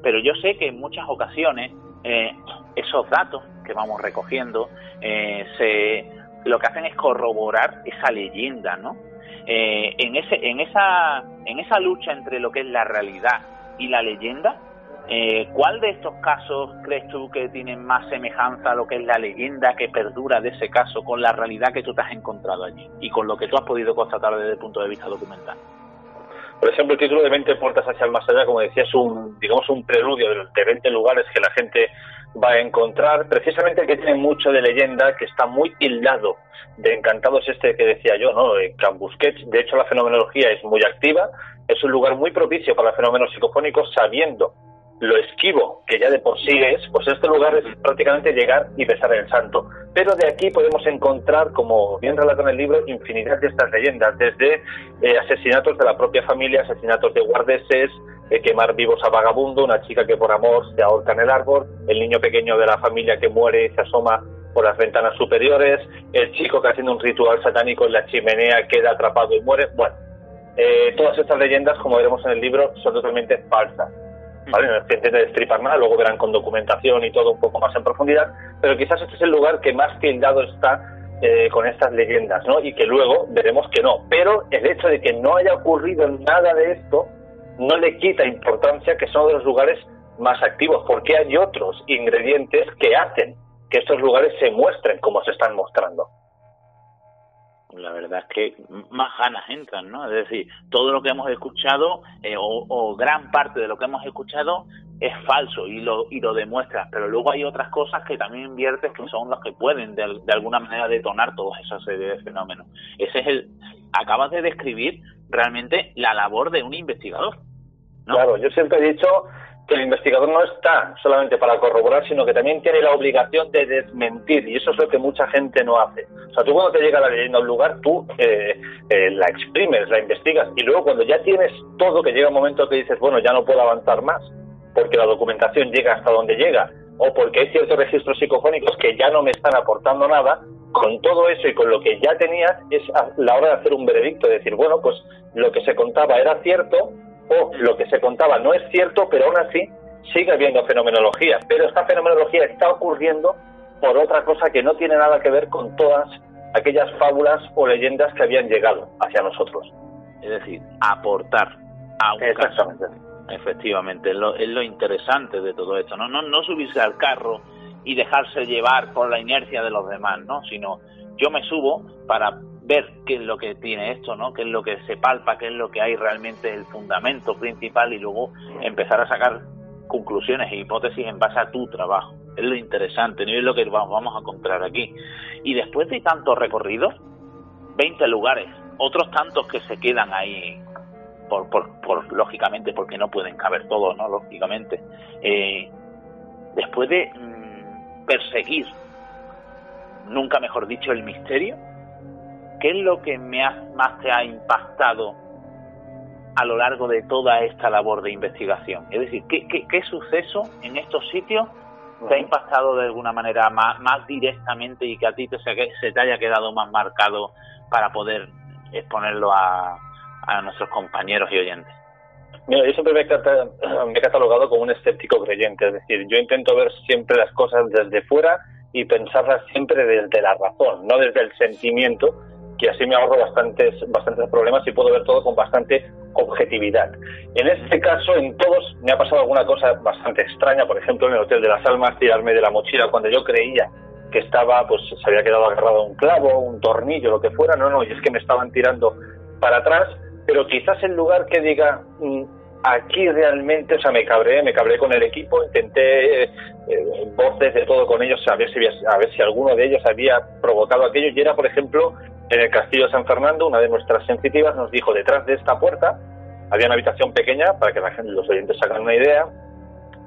[SPEAKER 3] Pero yo sé que en muchas ocasiones eh, esos datos que vamos recogiendo eh, se, lo que hacen es corroborar esa leyenda, ¿no? Eh, en ese, en esa, en esa lucha entre lo que es la realidad y la leyenda, Eh, ¿Cuál de estos casos crees tú que tiene más semejanza a lo que es la leyenda que perdura de ese caso con la realidad que tú te has encontrado allí y con lo que tú has podido constatar desde el punto de vista documental?
[SPEAKER 5] Por ejemplo, el título de 20 puertas hacia el más allá, como decía, es un, digamos, un preludio de 20 lugares que la gente va a encontrar. Precisamente el que tiene mucho de leyenda, que está muy tildado de encantados este que decía yo, ¿no? Cambusquets. De hecho, la fenomenología es muy activa. Es un lugar muy propicio para fenómenos psicofónicos, sabiendo lo esquivo que ya de por sí es, pues este lugar es prácticamente llegar y besar el santo. Pero de aquí podemos encontrar, como bien relata en el libro, infinidad de estas leyendas, desde eh, asesinatos de la propia familia, asesinatos de guardeses, eh, quemar vivos a vagabundo, una chica que por amor se ahorca en el árbol, el niño pequeño de la familia que muere y se asoma por las ventanas superiores, el chico que haciendo un ritual satánico en la chimenea queda atrapado y muere. Bueno, eh, todas estas leyendas, como veremos en el libro, son totalmente falsas ¿vale? No es de destripar nada, luego verán con documentación y todo un poco más en profundidad, pero quizás este es el lugar que más tildado está eh, con estas leyendas, ¿no? Y que luego veremos que no. Pero el hecho de que no haya ocurrido nada de esto no le quita importancia que son de los lugares más activos, porque hay otros ingredientes que hacen que estos lugares se muestren como se están mostrando
[SPEAKER 3] la verdad es que más ganas entran, ¿no? Es decir, todo lo que hemos escuchado eh, o, gran parte de lo que hemos escuchado es falso y lo, y lo demuestras, pero luego hay otras cosas que también inviertes que son las que pueden de, alguna manera detonar toda esa serie de fenómenos. Ese es el, acabas de describir realmente la labor de un investigador.
[SPEAKER 5] Claro, yo siempre he dicho el investigador no está solamente para corroborar, sino que también tiene la obligación de desmentir, y eso es lo que mucha gente no hace. O sea, tú cuando te llega la leyenda a un lugar, tú eh, eh, la exprimes, la investigas, y luego cuando ya tienes todo, que llega un momento que dices, bueno, ya no puedo avanzar más, porque la documentación llega hasta donde llega, o porque hay ciertos registros psicofónicos que ya no me están aportando nada, con todo eso y con lo que ya tenía, es la hora de hacer un veredicto, de decir, bueno, pues lo que se contaba era cierto, o lo que se contaba no es cierto, pero aún así sigue habiendo fenomenología. Pero esta fenomenología está ocurriendo por otra cosa que no tiene nada que ver con todas aquellas fábulas o leyendas que habían llegado hacia nosotros.
[SPEAKER 3] Es decir, aportar a un
[SPEAKER 5] Exactamente.
[SPEAKER 3] Efectivamente, es lo, es lo interesante de todo esto, ¿no? ¿no? No subirse al carro y dejarse llevar por la inercia de los demás, ¿no? Sino yo me subo para ver qué es lo que tiene esto, ¿no? Qué es lo que se palpa, qué es lo que hay realmente el fundamento principal y luego empezar a sacar conclusiones e hipótesis en base a tu trabajo. Es lo interesante, ¿no? es lo que vamos a encontrar aquí. Y después de tantos recorridos, 20 lugares, otros tantos que se quedan ahí por, por, lógicamente porque no pueden caber todos, ¿no? Lógicamente. Eh, después de mm, perseguir, nunca mejor dicho, el misterio, ¿qué es lo que me más te ha impactado a lo largo de toda esta labor de investigación? Es decir, ¿qué, qué, suceso en estos sitios te ha impactado de alguna manera más, más directamente y que a ti te, se te haya quedado más marcado para poder exponerlo a, a nuestros compañeros y oyentes?
[SPEAKER 5] Mira, yo siempre me he, catalogado como un escéptico creyente, es decir, yo intento ver siempre las cosas desde fuera y pensarlas siempre desde la razón, no desde el sentimiento, y así me ahorro bastantes, bastantes problemas y puedo ver todo con bastante objetividad. En este caso, en todos me ha pasado alguna cosa bastante extraña, por ejemplo, en el Hotel de las Almas, tirarme de la mochila cuando yo creía que estaba, pues se había quedado agarrado un clavo, un tornillo, lo que fuera, no, no, y es que me estaban tirando para atrás, pero quizás en lugar que diga, mm, aquí realmente, o sea, me cabré, me cabré con el equipo, intenté eh, voces de todo con ellos, a ver, si, a ver si alguno de ellos había provocado aquello, y era, por ejemplo, en el Castillo de San Fernando, una de nuestras sensitivas nos dijo, detrás de esta puerta había una habitación pequeña, para que la gente, los oyentes hagan una idea,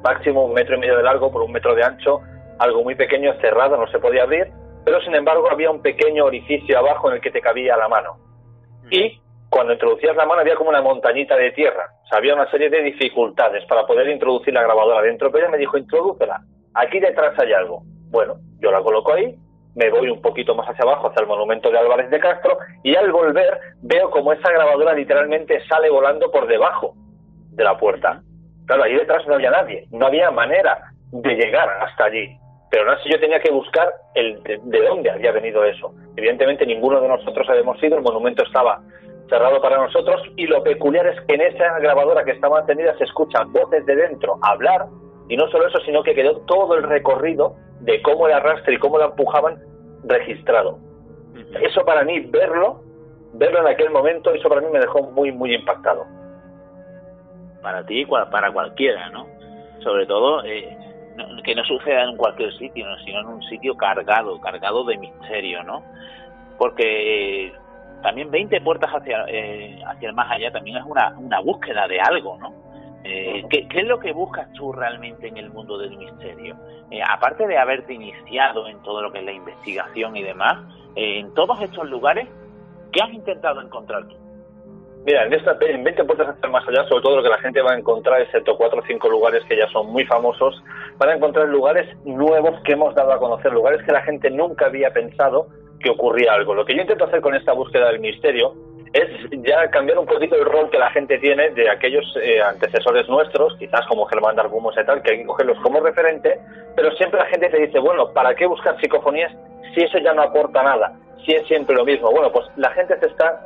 [SPEAKER 5] máximo un metro y medio de largo por un metro de ancho, algo muy pequeño, cerrado, no se podía abrir, pero sin embargo había un pequeño orificio abajo en el que te cabía la mano. Y cuando introducías la mano había como una montañita de tierra, o sea, había una serie de dificultades para poder introducir la grabadora dentro, pero ella me dijo, introdúcela, aquí detrás hay algo. Bueno, yo la coloco ahí, me voy un poquito más hacia abajo, hacia el monumento de Álvarez de Castro, y al volver veo como esa grabadora literalmente sale volando por debajo de la puerta. Claro, ahí detrás no había nadie, no había manera de llegar hasta allí. Pero no sé, yo tenía que buscar el de, dónde había venido eso. Evidentemente ninguno de nosotros habíamos ido, el monumento estaba cerrado para nosotros y lo peculiar es que en esa grabadora que estaba encendida se escuchan voces de dentro hablar y no solo eso, sino que quedó todo el recorrido de cómo el arrastre y cómo la empujaban registrado. Eso para mí, verlo, verlo en aquel momento, eso para mí me dejó muy, muy impactado.
[SPEAKER 3] Para ti, para cualquiera, ¿no? Sobre todo, eh, que no suceda en cualquier sitio, sino en un sitio cargado, cargado de misterio, ¿no? Porque también 20 puertas hacia, eh, hacia el más allá también es una, una búsqueda de algo, ¿no? Eh, ¿qué, es lo que buscas tú realmente en el mundo del misterio? Eh, aparte de haberte iniciado en todo lo que es la investigación y demás, eh, en todos estos lugares, ¿qué has intentado encontrar tú?
[SPEAKER 5] Mira, en, esta, en 20 puertas hacia más allá, sobre todo lo que la gente va a encontrar, excepto cuatro o cinco lugares que ya son muy famosos, van a encontrar lugares nuevos que hemos dado a conocer, lugares que la gente nunca había pensado que ocurría algo. Lo que yo intento hacer con esta búsqueda del misterio es ya cambiar un poquito el rol que la gente tiene de aquellos eh, antecesores nuestros, quizás como Germán Argumos y tal, que hay que cogerlos como referente, pero siempre la gente te dice, bueno, ¿para qué buscar psicofonías si eso ya no aporta nada? Si es siempre lo mismo. Bueno, pues la gente se está,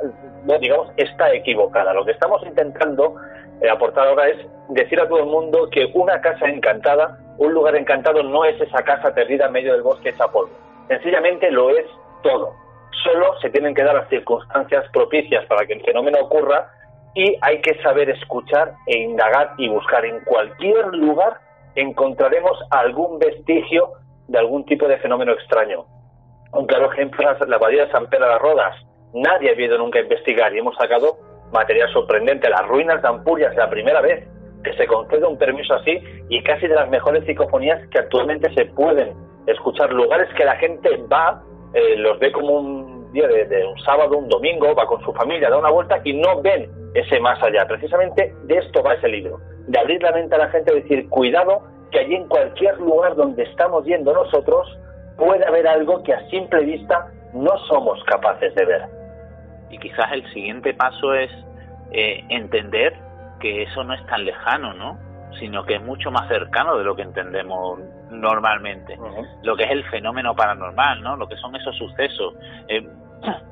[SPEAKER 5] digamos, está equivocada. Lo que estamos intentando eh, aportar ahora es decir a todo el mundo que una casa encantada, un lugar encantado no es esa casa perdida en medio del bosque hecha polvo. Sencillamente lo es todo solo se tienen que dar las circunstancias propicias para que el fenómeno ocurra y hay que saber escuchar e indagar y buscar. En cualquier lugar encontraremos algún vestigio de algún tipo de fenómeno extraño. Un claro ejemplo es la abadía de San Pedro de las Rodas. Nadie ha ido nunca a investigar y hemos sacado material sorprendente. Las ruinas de Ampurias, la primera vez que se concede un permiso así y casi de las mejores psicofonías que actualmente se pueden escuchar. Lugares que la gente va eh, los ve como un día de, un sábado, un domingo, va con su familia, da una vuelta y no ven ese más allá. Precisamente de esto va ese libro, de abrir la mente a la gente y decir, cuidado, que allí en cualquier lugar donde estamos yendo nosotros puede haber algo que a simple vista no somos capaces de ver.
[SPEAKER 3] Y quizás el siguiente paso es eh, entender que eso no es tan lejano, ¿no? Sino que es mucho más cercano de lo que entendemos normalmente, lo que es el fenómeno paranormal, ¿no? Lo que son esos sucesos. Eh,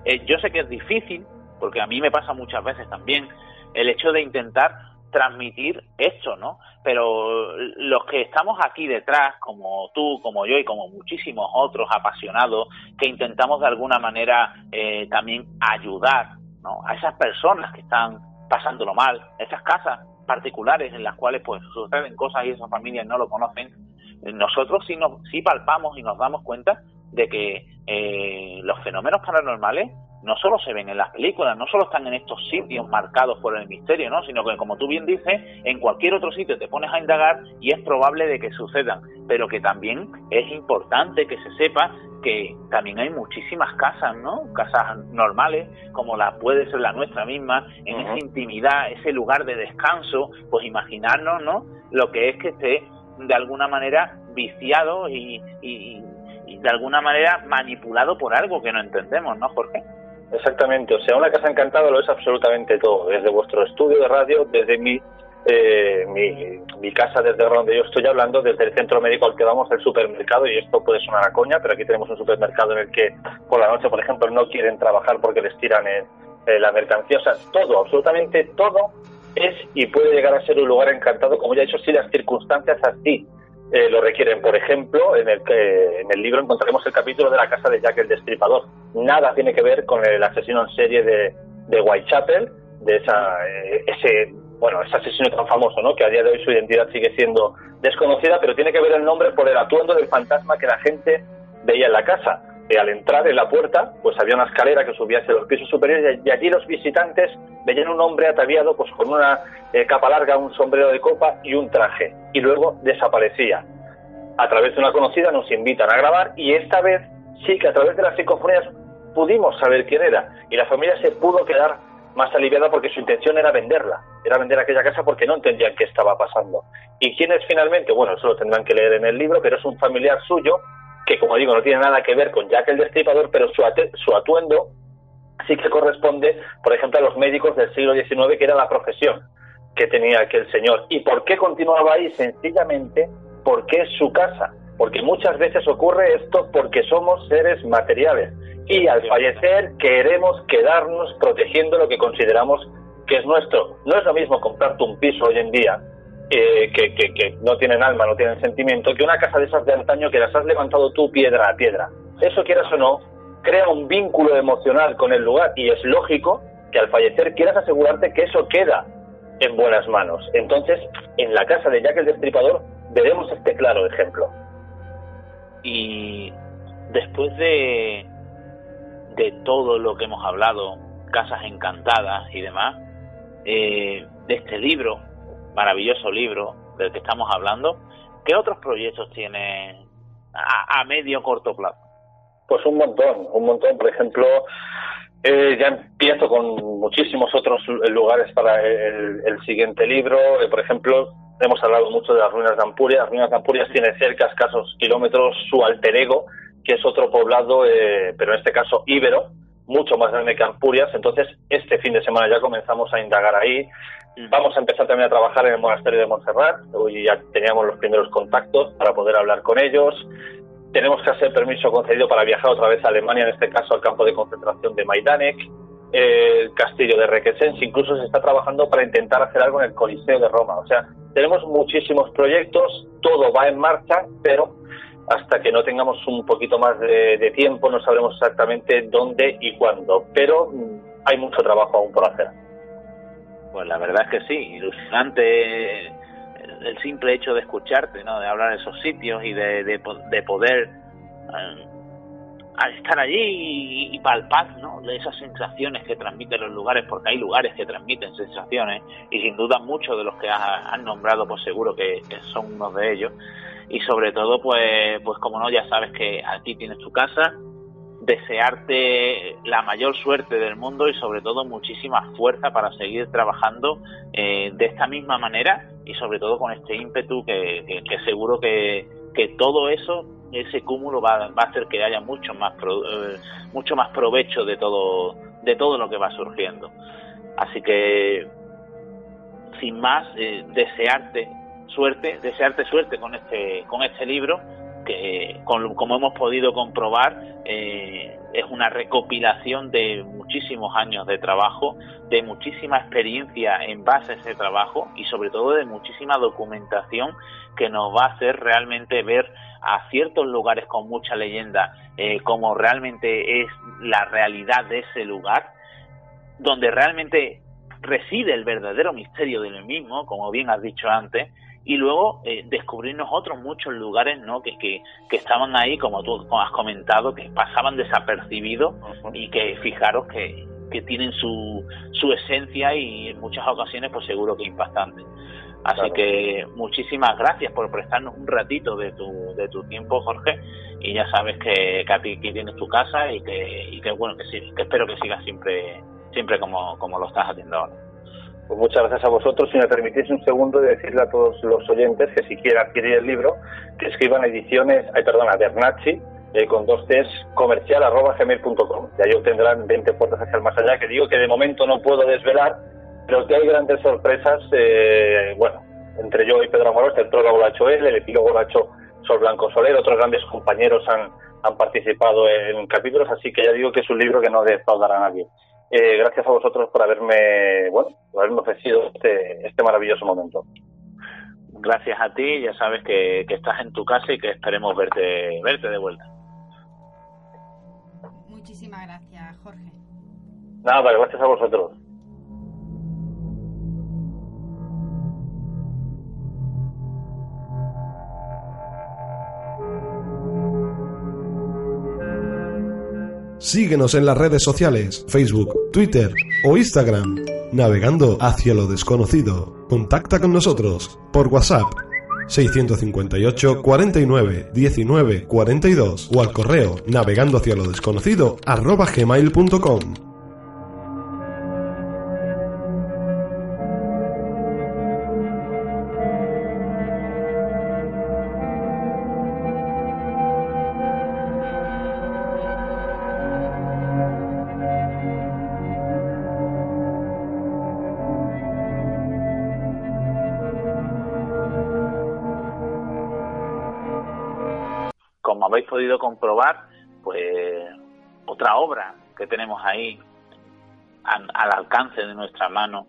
[SPEAKER 3] eh, yo sé que es difícil, porque a mí me pasa muchas veces también, el hecho de intentar transmitir esto, ¿no? Pero los que estamos aquí detrás, como tú, como yo y como muchísimos otros apasionados, que intentamos de alguna manera eh, también ayudar ¿no? a esas personas que están pasándolo mal, esas casas particulares en las cuales pues suceden cosas y esas familias no lo conocen, nosotros sí, nos, sí palpamos y nos damos cuenta de que eh, los fenómenos paranormales no solo se ven en las películas, no solo están en estos sitios marcados por el misterio, ¿no? sino que como tú bien dices, en cualquier otro sitio te pones a indagar y es probable de que sucedan, pero que también es importante que se sepa que también hay muchísimas casas, ¿no? Casas normales, como la puede ser la nuestra misma, en esa intimidad, ese lugar de descanso, pues imaginarnos, ¿no? Lo que es que esté de alguna manera viciado y, y, de alguna manera manipulado por algo que no entendemos, ¿no, Jorge?
[SPEAKER 5] Exactamente, o sea, una casa encantada lo es absolutamente todo, desde vuestro estudio de radio, desde mi, eh, mi, mi, casa, desde donde yo estoy hablando, desde el centro médico al que vamos, el supermercado, y esto puede sonar a coña, pero aquí tenemos un supermercado en el que por la noche, por ejemplo, no quieren trabajar porque les tiran la mercancía, o sea, todo, absolutamente todo es y puede llegar a ser un lugar encantado, como ya he dicho, si las circunstancias así eh, lo requieren. Por ejemplo, en el, que, en el libro encontraremos el capítulo de la casa de Jack el Destripador. Nada tiene que ver con el asesino en serie de, de Whitechapel, de esa, eh, ese, bueno, ese asesino tan famoso, ¿no? que a día de hoy su identidad sigue siendo desconocida, pero tiene que ver el nombre por el atuendo del fantasma que la gente veía en la casa al entrar en la puerta, pues había una escalera que subía hacia los pisos superiores y allí los visitantes veían un hombre ataviado pues con una eh, capa larga, un sombrero de copa y un traje. Y luego desaparecía. A través de una conocida nos invitan a grabar y esta vez sí que a través de las psicofonías pudimos saber quién era y la familia se pudo quedar más aliviada porque su intención era venderla, era vender aquella casa porque no entendían qué estaba pasando. ¿Y quién es finalmente? Bueno, eso lo tendrán que leer en el libro, pero es un familiar suyo que como digo no tiene nada que ver con Jack el Destripador, pero su, su atuendo sí que corresponde, por ejemplo, a los médicos del siglo XIX, que era la profesión que tenía aquel señor. ¿Y por qué continuaba ahí? Sencillamente porque es su casa. porque muchas veces ocurre esto porque somos seres materiales y al fallecer queremos quedarnos protegiendo lo que consideramos que es nuestro. No es lo mismo comprarte un piso hoy en día eh, que, que, no tienen alma, no tienen sentimiento, que una casa de esas de antaño que las has levantado tú piedra a piedra. Eso quieras o no, crea un vínculo emocional con el lugar y es lógico que al fallecer quieras asegurarte que eso queda en buenas manos. Entonces, en la casa de Jack el Destripador veremos este claro ejemplo.
[SPEAKER 3] Y después de, de todo lo que hemos hablado, casas encantadas y demás, eh, de este libro, maravilloso libro del que estamos hablando, ¿qué otros proyectos tiene a, medio corto plazo?
[SPEAKER 5] Pues un montón, un montón. Por ejemplo, eh, ya empiezo con muchísimos otros lugares para el, siguiente libro. Eh, por ejemplo, hemos hablado mucho de las ruinas de Ampurias. Las ruinas de Ampurias tiene cerca, escasos kilómetros, su alter ego, que es otro poblado, eh, pero en este caso íbero, mucho más grande que Ampurias. Entonces, este fin de semana ya comenzamos a indagar ahí. Vamos a empezar también a trabajar en el monasterio de Montserrat. Hoy ya teníamos los primeros contactos para poder hablar con ellos. Tenemos que hacer permiso concedido para viajar otra vez a Alemania, en este caso al campo de concentración de Majdanek, el castillo de Requesens. Incluso se está trabajando para intentar hacer algo en el Coliseo de Roma. O sea, tenemos muchísimos proyectos, todo va en marcha, pero hasta que no tengamos un poquito más de, tiempo no sabremos exactamente dónde y cuándo, pero mm, hay mucho trabajo aún por hacer.
[SPEAKER 3] Pues la verdad es que sí, ilusionante el simple hecho de escucharte, ¿no? de hablar de esos sitios y de, de, poder eh, estar allí y, palpar ¿no? de esas sensaciones que transmiten los lugares, porque hay lugares que transmiten sensaciones y sin duda muchos de los que has, nombrado, pues seguro que, que son unos de ellos y sobre todo pues pues como no ya sabes que aquí tienes tu casa desearte la mayor suerte del mundo y sobre todo muchísima fuerza para seguir trabajando eh, de esta misma manera y sobre todo con este ímpetu que, que, seguro que, que, todo eso ese cúmulo va, va, a hacer que haya mucho más eh, mucho más provecho de todo de todo lo que va surgiendo. Así que sin más eh, desearte suerte, desearte suerte con este, con este libro, que como hemos podido comprobar, eh, es una recopilación de muchísimos años de trabajo, de muchísima experiencia en base a ese trabajo y sobre todo de muchísima documentación que nos va a hacer realmente ver a ciertos lugares con mucha leyenda eh, como realmente es la realidad de ese lugar, donde realmente reside el verdadero misterio del mismo, como bien has dicho antes, y luego eh, descubrirnos otros muchos lugares ¿no? que, que, estaban ahí, como tú has comentado, que pasaban desapercibidos y que fijaros que, que tienen su, su esencia y en muchas ocasiones pues seguro que impactante. Así que muchísimas gracias por prestarnos un ratito de tu, de tu tiempo, Jorge, y ya sabes que, que aquí, tienes tu casa y que, y que bueno, que sí, que espero que sigas siempre, siempre como, como lo estás haciendo ahora.
[SPEAKER 5] Pues muchas gracias a vosotros. Si me permitís un segundo de decirle a todos los oyentes que si quieren adquirir el libro, que escriban ediciones, ay, perdona, Bernacci, eh, con dos T's, comercial arroba gmail.com. Y ahí obtendrán 20 puertas hacia el más allá, que digo que de momento no puedo desvelar, pero que hay grandes sorpresas, eh, bueno, entre yo y Pedro Amorós, el prólogo lo ha hecho él, el epílogo lo ha hecho Sol Blanco Soler, otros grandes compañeros han, han participado en capítulos, así que ya digo que es un libro que no defraudará a nadie. Eh, gracias a vosotros por haberme, bueno, por haberme ofrecido este, este maravilloso momento.
[SPEAKER 3] Gracias a ti, ya sabes que, que estás en tu casa y que esperemos verte, verte de vuelta.
[SPEAKER 4] Muchísimas gracias, Jorge.
[SPEAKER 5] Nada, gracias a vosotros.
[SPEAKER 1] Síguenos en las redes sociales, Facebook, Twitter o Instagram, navegando hacia lo desconocido. Contacta con nosotros por WhatsApp 658 49 19 42 o al correo navegando hacia lo desconocido.
[SPEAKER 3] Comprobar, pues otra obra que tenemos ahí al, alcance de nuestra mano,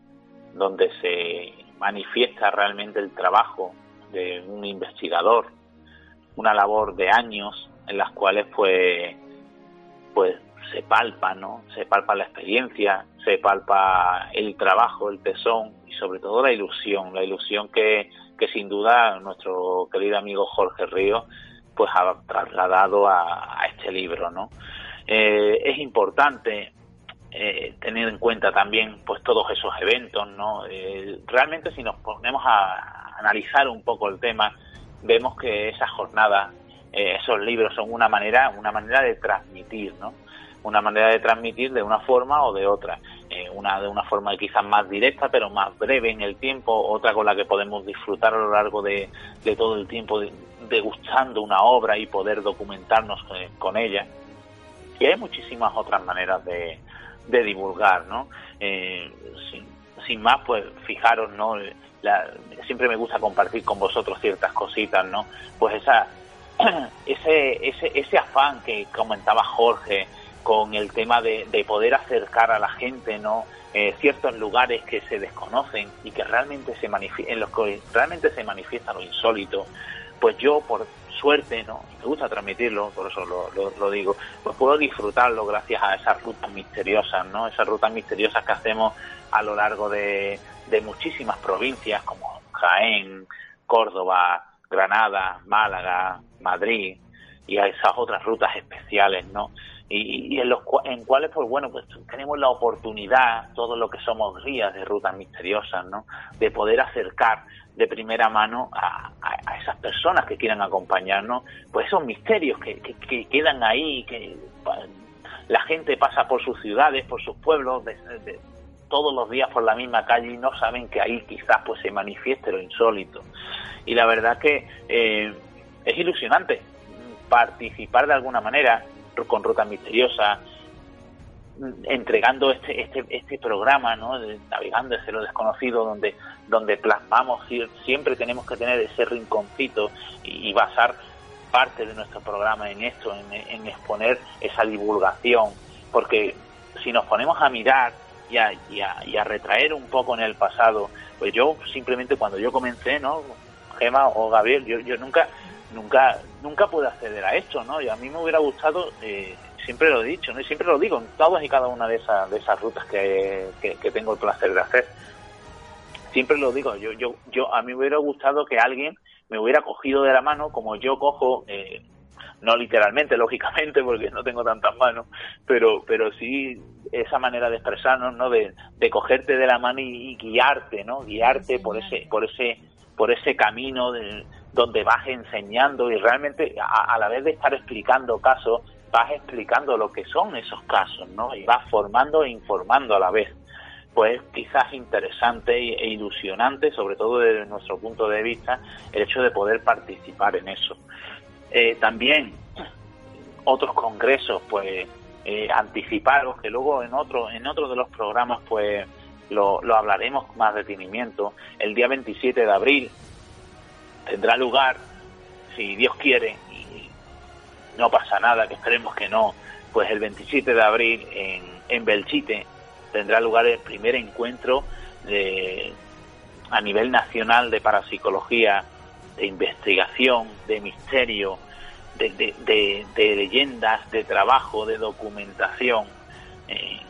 [SPEAKER 3] donde se manifiesta realmente el trabajo de un investigador, una labor de años en las cuales pues pues se palpa, ¿no? Se palpa la experiencia, se palpa el trabajo, el tesón y sobre todo la ilusión, la ilusión que, que sin duda nuestro querido amigo Jorge Río pues ha trasladado a, este libro, ¿no? Eh, es importante eh, tener en cuenta también pues todos esos eventos, ¿no? Eh, realmente si nos ponemos a analizar un poco el tema, vemos que esas jornadas, esos libros son una manera, una manera de transmitir, ¿no? una manera de transmitir de una forma o de otra. Eh, una de una forma quizás más directa, pero más breve en el tiempo, otra con la que podemos disfrutar a lo largo de, todo el tiempo degustando una obra y poder documentarnos eh, con ella. Y hay muchísimas otras maneras de, divulgar, ¿no? Eh, sin, más, pues fijaros, ¿no? siempre me gusta compartir con vosotros ciertas cositas, ¿no? Pues esa, ese, ese, ese afán que comentaba Jorge, con el tema de, poder acercar a la gente, ¿no? Eh, ciertos lugares que se desconocen y que realmente se en los que realmente se manifiesta lo insólito, pues yo por suerte, ¿no? Me gusta transmitirlo, por eso lo, digo, pues puedo disfrutarlo gracias a esas rutas misteriosas, ¿no? Esas rutas misteriosas que hacemos a lo largo de, de muchísimas provincias como Jaén, Córdoba, Granada, Málaga, Madrid y a esas otras rutas especiales, ¿no? y, en los en cuales pues bueno pues tenemos la oportunidad todos los que somos guías de rutas misteriosas no de poder acercar de primera mano a, esas personas que quieran acompañarnos pues esos misterios que, que, quedan ahí que la gente pasa por sus ciudades por sus pueblos todos los días por la misma calle y no saben que ahí quizás pues se manifieste lo insólito. Y la verdad que eh, es ilusionante participar de alguna manera con Ruta Misteriosa, entregando este, este, este programa, ¿no? navegando hacia lo desconocido, donde, donde plasmamos, siempre tenemos que tener ese rinconcito y, basar parte de nuestro programa en esto, en, exponer esa divulgación, porque si nos ponemos a mirar y a, y a, retraer un poco en el pasado, pues yo simplemente cuando yo comencé, ¿no? Gema o Gabriel, yo, yo nunca nunca nunca pude acceder a esto, ¿no? Y a mí me hubiera gustado, eh, siempre lo he dicho, ¿no? Y siempre lo digo, en todas y cada una de esas, de esas rutas que, que, tengo el placer de hacer. Siempre lo digo, yo, yo, yo, a mí me hubiera gustado que alguien me hubiera cogido de la mano como yo cojo, eh, no literalmente, lógicamente, porque no tengo tantas manos, pero, pero sí esa manera de expresarnos, ¿no? De, de cogerte de la mano y, y guiarte, ¿no? Guiarte por ese, por ese, por ese camino de, donde vas enseñando y realmente a, la vez de estar explicando casos, vas explicando lo que son esos casos, ¿no? Y vas formando e informando a la vez. Pues quizás interesante e ilusionante, sobre todo desde nuestro punto de vista, el hecho de poder participar en eso. Eh, también otros congresos, pues eh, anticiparos, que luego en otro, en otro de los programas, pues lo, lo hablaremos con más detenimiento. El día 27 de abril tendrá lugar, si Dios quiere, no pasa nada, que esperemos que no, pues el 27 de abril en, en Belchite tendrá lugar el primer encuentro de, a nivel nacional de parapsicología, de investigación, de misterio, de, de, leyendas, de trabajo, de documentación eh,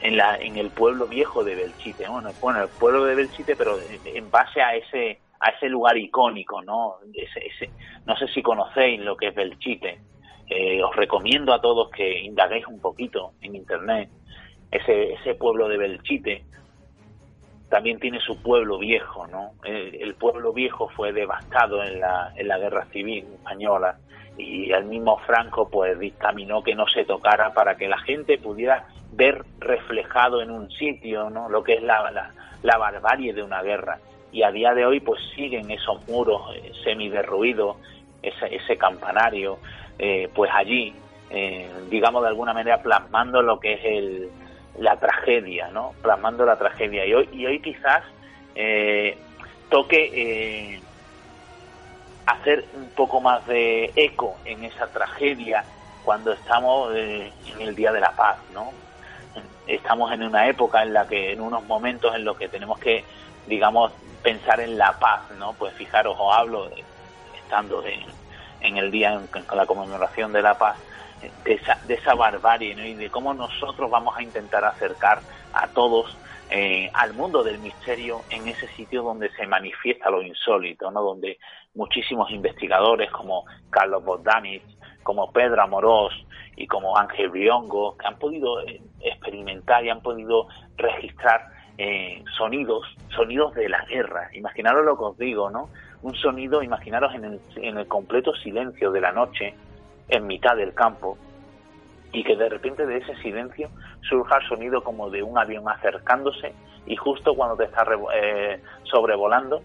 [SPEAKER 3] en, la, en el pueblo viejo de Belchite. Bueno, bueno, el pueblo de Belchite, pero en base a ese a ese lugar icónico, ¿no? Ese, no sé si conocéis lo que es Belchite. Eh, os recomiendo a todos que indaguéis un poquito en internet. Ese, ese pueblo de Belchite también tiene su pueblo viejo, ¿no? El, pueblo viejo fue devastado en la, en la guerra civil española y el mismo Franco pues dictaminó que no se tocara para que la gente pudiera ver reflejado en un sitio, ¿no? Lo que es la, la, la barbarie de una guerra y a día de hoy pues siguen esos muros eh, semi derruidos, ese, ese campanario, eh, pues allí, eh, digamos de alguna manera plasmando lo que es el, la tragedia, ¿no? Plasmando la tragedia. Y hoy, y hoy quizás toque hacer un poco más de eco en esa tragedia cuando estamos eh, en el Día de la Paz, ¿no? Estamos en una época en la que, en unos momentos en los que tenemos que, digamos, pensar en la paz, ¿no? Pues fijaros, os hablo, estando en el día con la conmemoración de la paz, de esa, de esa barbarie ¿no? y de cómo nosotros vamos a intentar acercar a todos eh, al mundo del misterio en ese sitio donde se manifiesta lo insólito, ¿no? donde muchísimos investigadores como Carlos Bogdanich, como Pedro Amorós y como Ángel Briongo, han podido eh, experimentar y han podido registrar eh, sonidos, sonidos de la guerra. Imaginaros lo que os digo, ¿no? Un sonido, imaginaros en el, en el completo silencio de la noche, en mitad del campo, y que de repente de ese silencio surja el sonido como de un avión acercándose y justo cuando te está eh, sobrevolando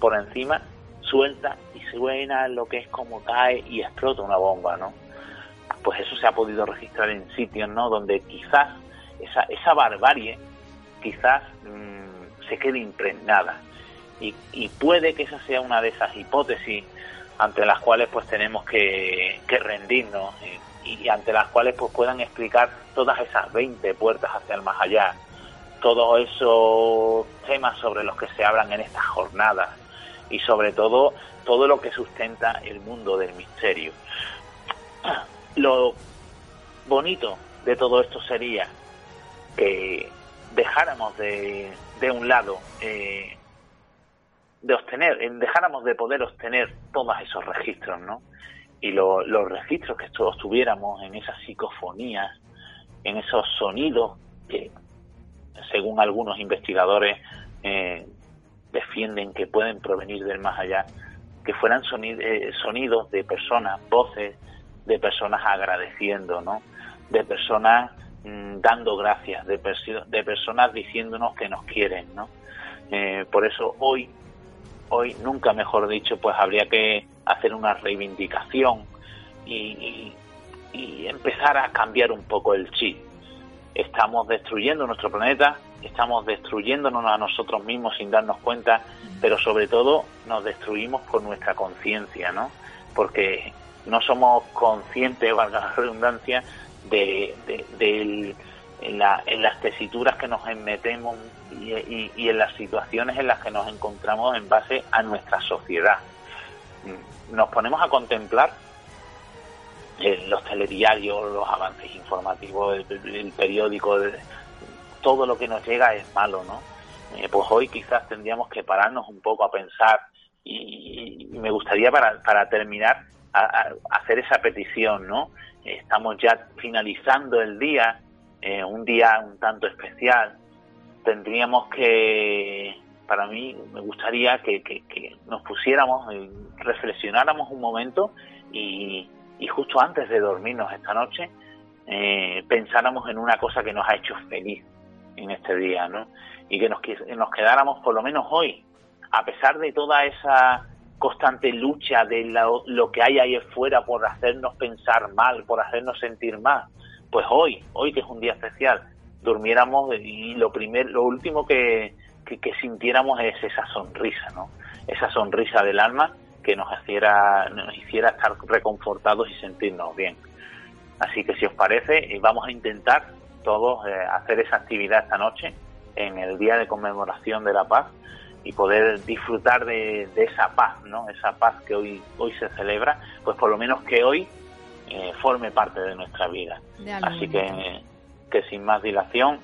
[SPEAKER 3] por encima suelta y suena lo que es como cae y explota una bomba, ¿no? Pues eso se ha podido registrar en sitios, ¿no? Donde quizás esa, esa barbarie quizás mmm, se quede impregnada y, y puede que esa sea una de esas hipótesis ante las cuales pues tenemos que, que rendirnos y, ante las cuales pues puedan explicar todas esas 20 puertas hacia el más allá, todos esos temas sobre los que se hablan en estas jornadas y sobre todo todo lo que sustenta el mundo del misterio. Lo bonito de todo esto sería que dejáramos de, de un lado eh, de obtener, dejáramos de poder obtener todos esos registros, ¿no? Y los registros que todos tuviéramos en esas psicofonías, en esos sonidos que, según algunos investigadores, eh, defienden que pueden provenir del más allá, que fueran eh, sonidos de personas, voces de personas agradeciendo, ¿no? De personas mm, dando gracias, de, de personas diciéndonos que nos quieren, ¿no? Eh, por eso hoy hoy, nunca mejor dicho, pues habría que hacer una reivindicación y, empezar a cambiar un poco el chip. Estamos destruyendo nuestro planeta, estamos destruyéndonos a nosotros mismos sin darnos cuenta, pero sobre todo nos destruimos con nuestra conciencia, ¿no? Porque no somos conscientes, valga la redundancia, de, del en, las tesituras que nos metemos y, en las situaciones en las que nos encontramos en base a nuestra sociedad. Nos ponemos a contemplar los telediarios, los avances informativos, el, periódico, todo lo que nos llega es malo, ¿no? Eh, pues hoy quizás tendríamos que pararnos un poco a pensar y, me gustaría para, para terminar hacer esa petición, ¿no? Estamos ya finalizando el día, eh, un día un tanto especial, tendríamos que, para mí, me gustaría que, nos pusiéramos, y reflexionáramos un momento y, justo antes de dormirnos esta noche, eh, pensáramos en una cosa que nos ha hecho feliz en este día, ¿no? Y que nos, nos quedáramos por lo menos hoy, a pesar de toda esa constante lucha de lo, lo que hay ahí afuera por hacernos pensar mal, por hacernos sentir mal, pues hoy, hoy que es un día especial, durmiéramos y lo primero, lo último que, que, sintiéramos es esa sonrisa, ¿no? Esa sonrisa del alma que nos hiciera, nos hiciera estar reconfortados y sentirnos bien. Así que si os parece, eh, vamos a intentar todos eh, hacer esa actividad esta noche en el día de conmemoración de la paz y poder disfrutar de, de, esa paz, ¿no? Esa paz que hoy, hoy se celebra, pues por lo menos que hoy eh, forme parte de nuestra vida. Así que, que sin más dilación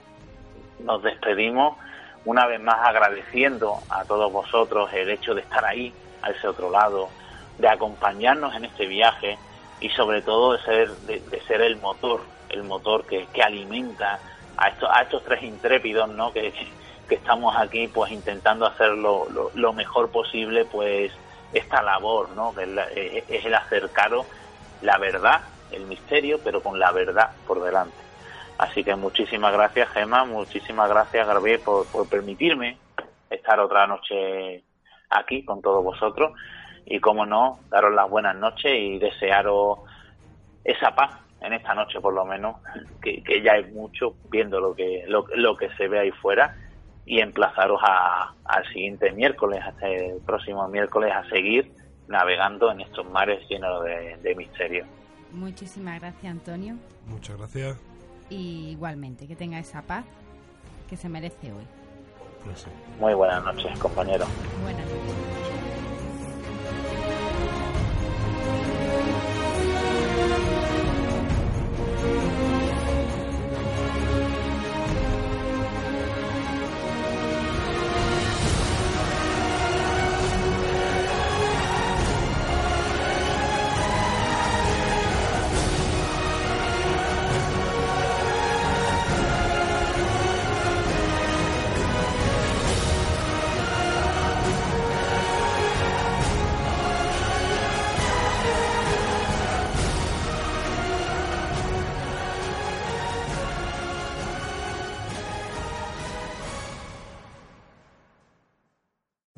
[SPEAKER 3] nos despedimos una vez más agradeciendo a todos vosotros el hecho de estar ahí, a ese otro lado, de acompañarnos en este viaje y sobre todo de ser, de, ser el motor, el motor que, que alimenta a estos, a estos tres intrépidos, ¿no? Que, que estamos aquí pues intentando hacer lo, lo, mejor posible pues esta labor, ¿no? Que es, es el acercaros la verdad, el misterio, pero con la verdad por delante. Así que muchísimas gracias, Gemma, muchísimas gracias, Gabriel, por, permitirme estar otra noche aquí con todos vosotros y, como no, daros las buenas noches y desearos esa paz en esta noche, por lo menos, que, ya es mucho viendo lo que, lo, lo que se ve ahí fuera y emplazaros al siguiente miércoles, hasta el próximo miércoles, a seguir navegando en estos mares llenos de, de misterio.
[SPEAKER 4] Muchísimas gracias, Antonio.
[SPEAKER 1] Muchas gracias.
[SPEAKER 4] Y igualmente, que tenga esa paz que se merece hoy.
[SPEAKER 1] Pues sí.
[SPEAKER 3] Muy buenas noches, compañero.
[SPEAKER 4] Buenas noches.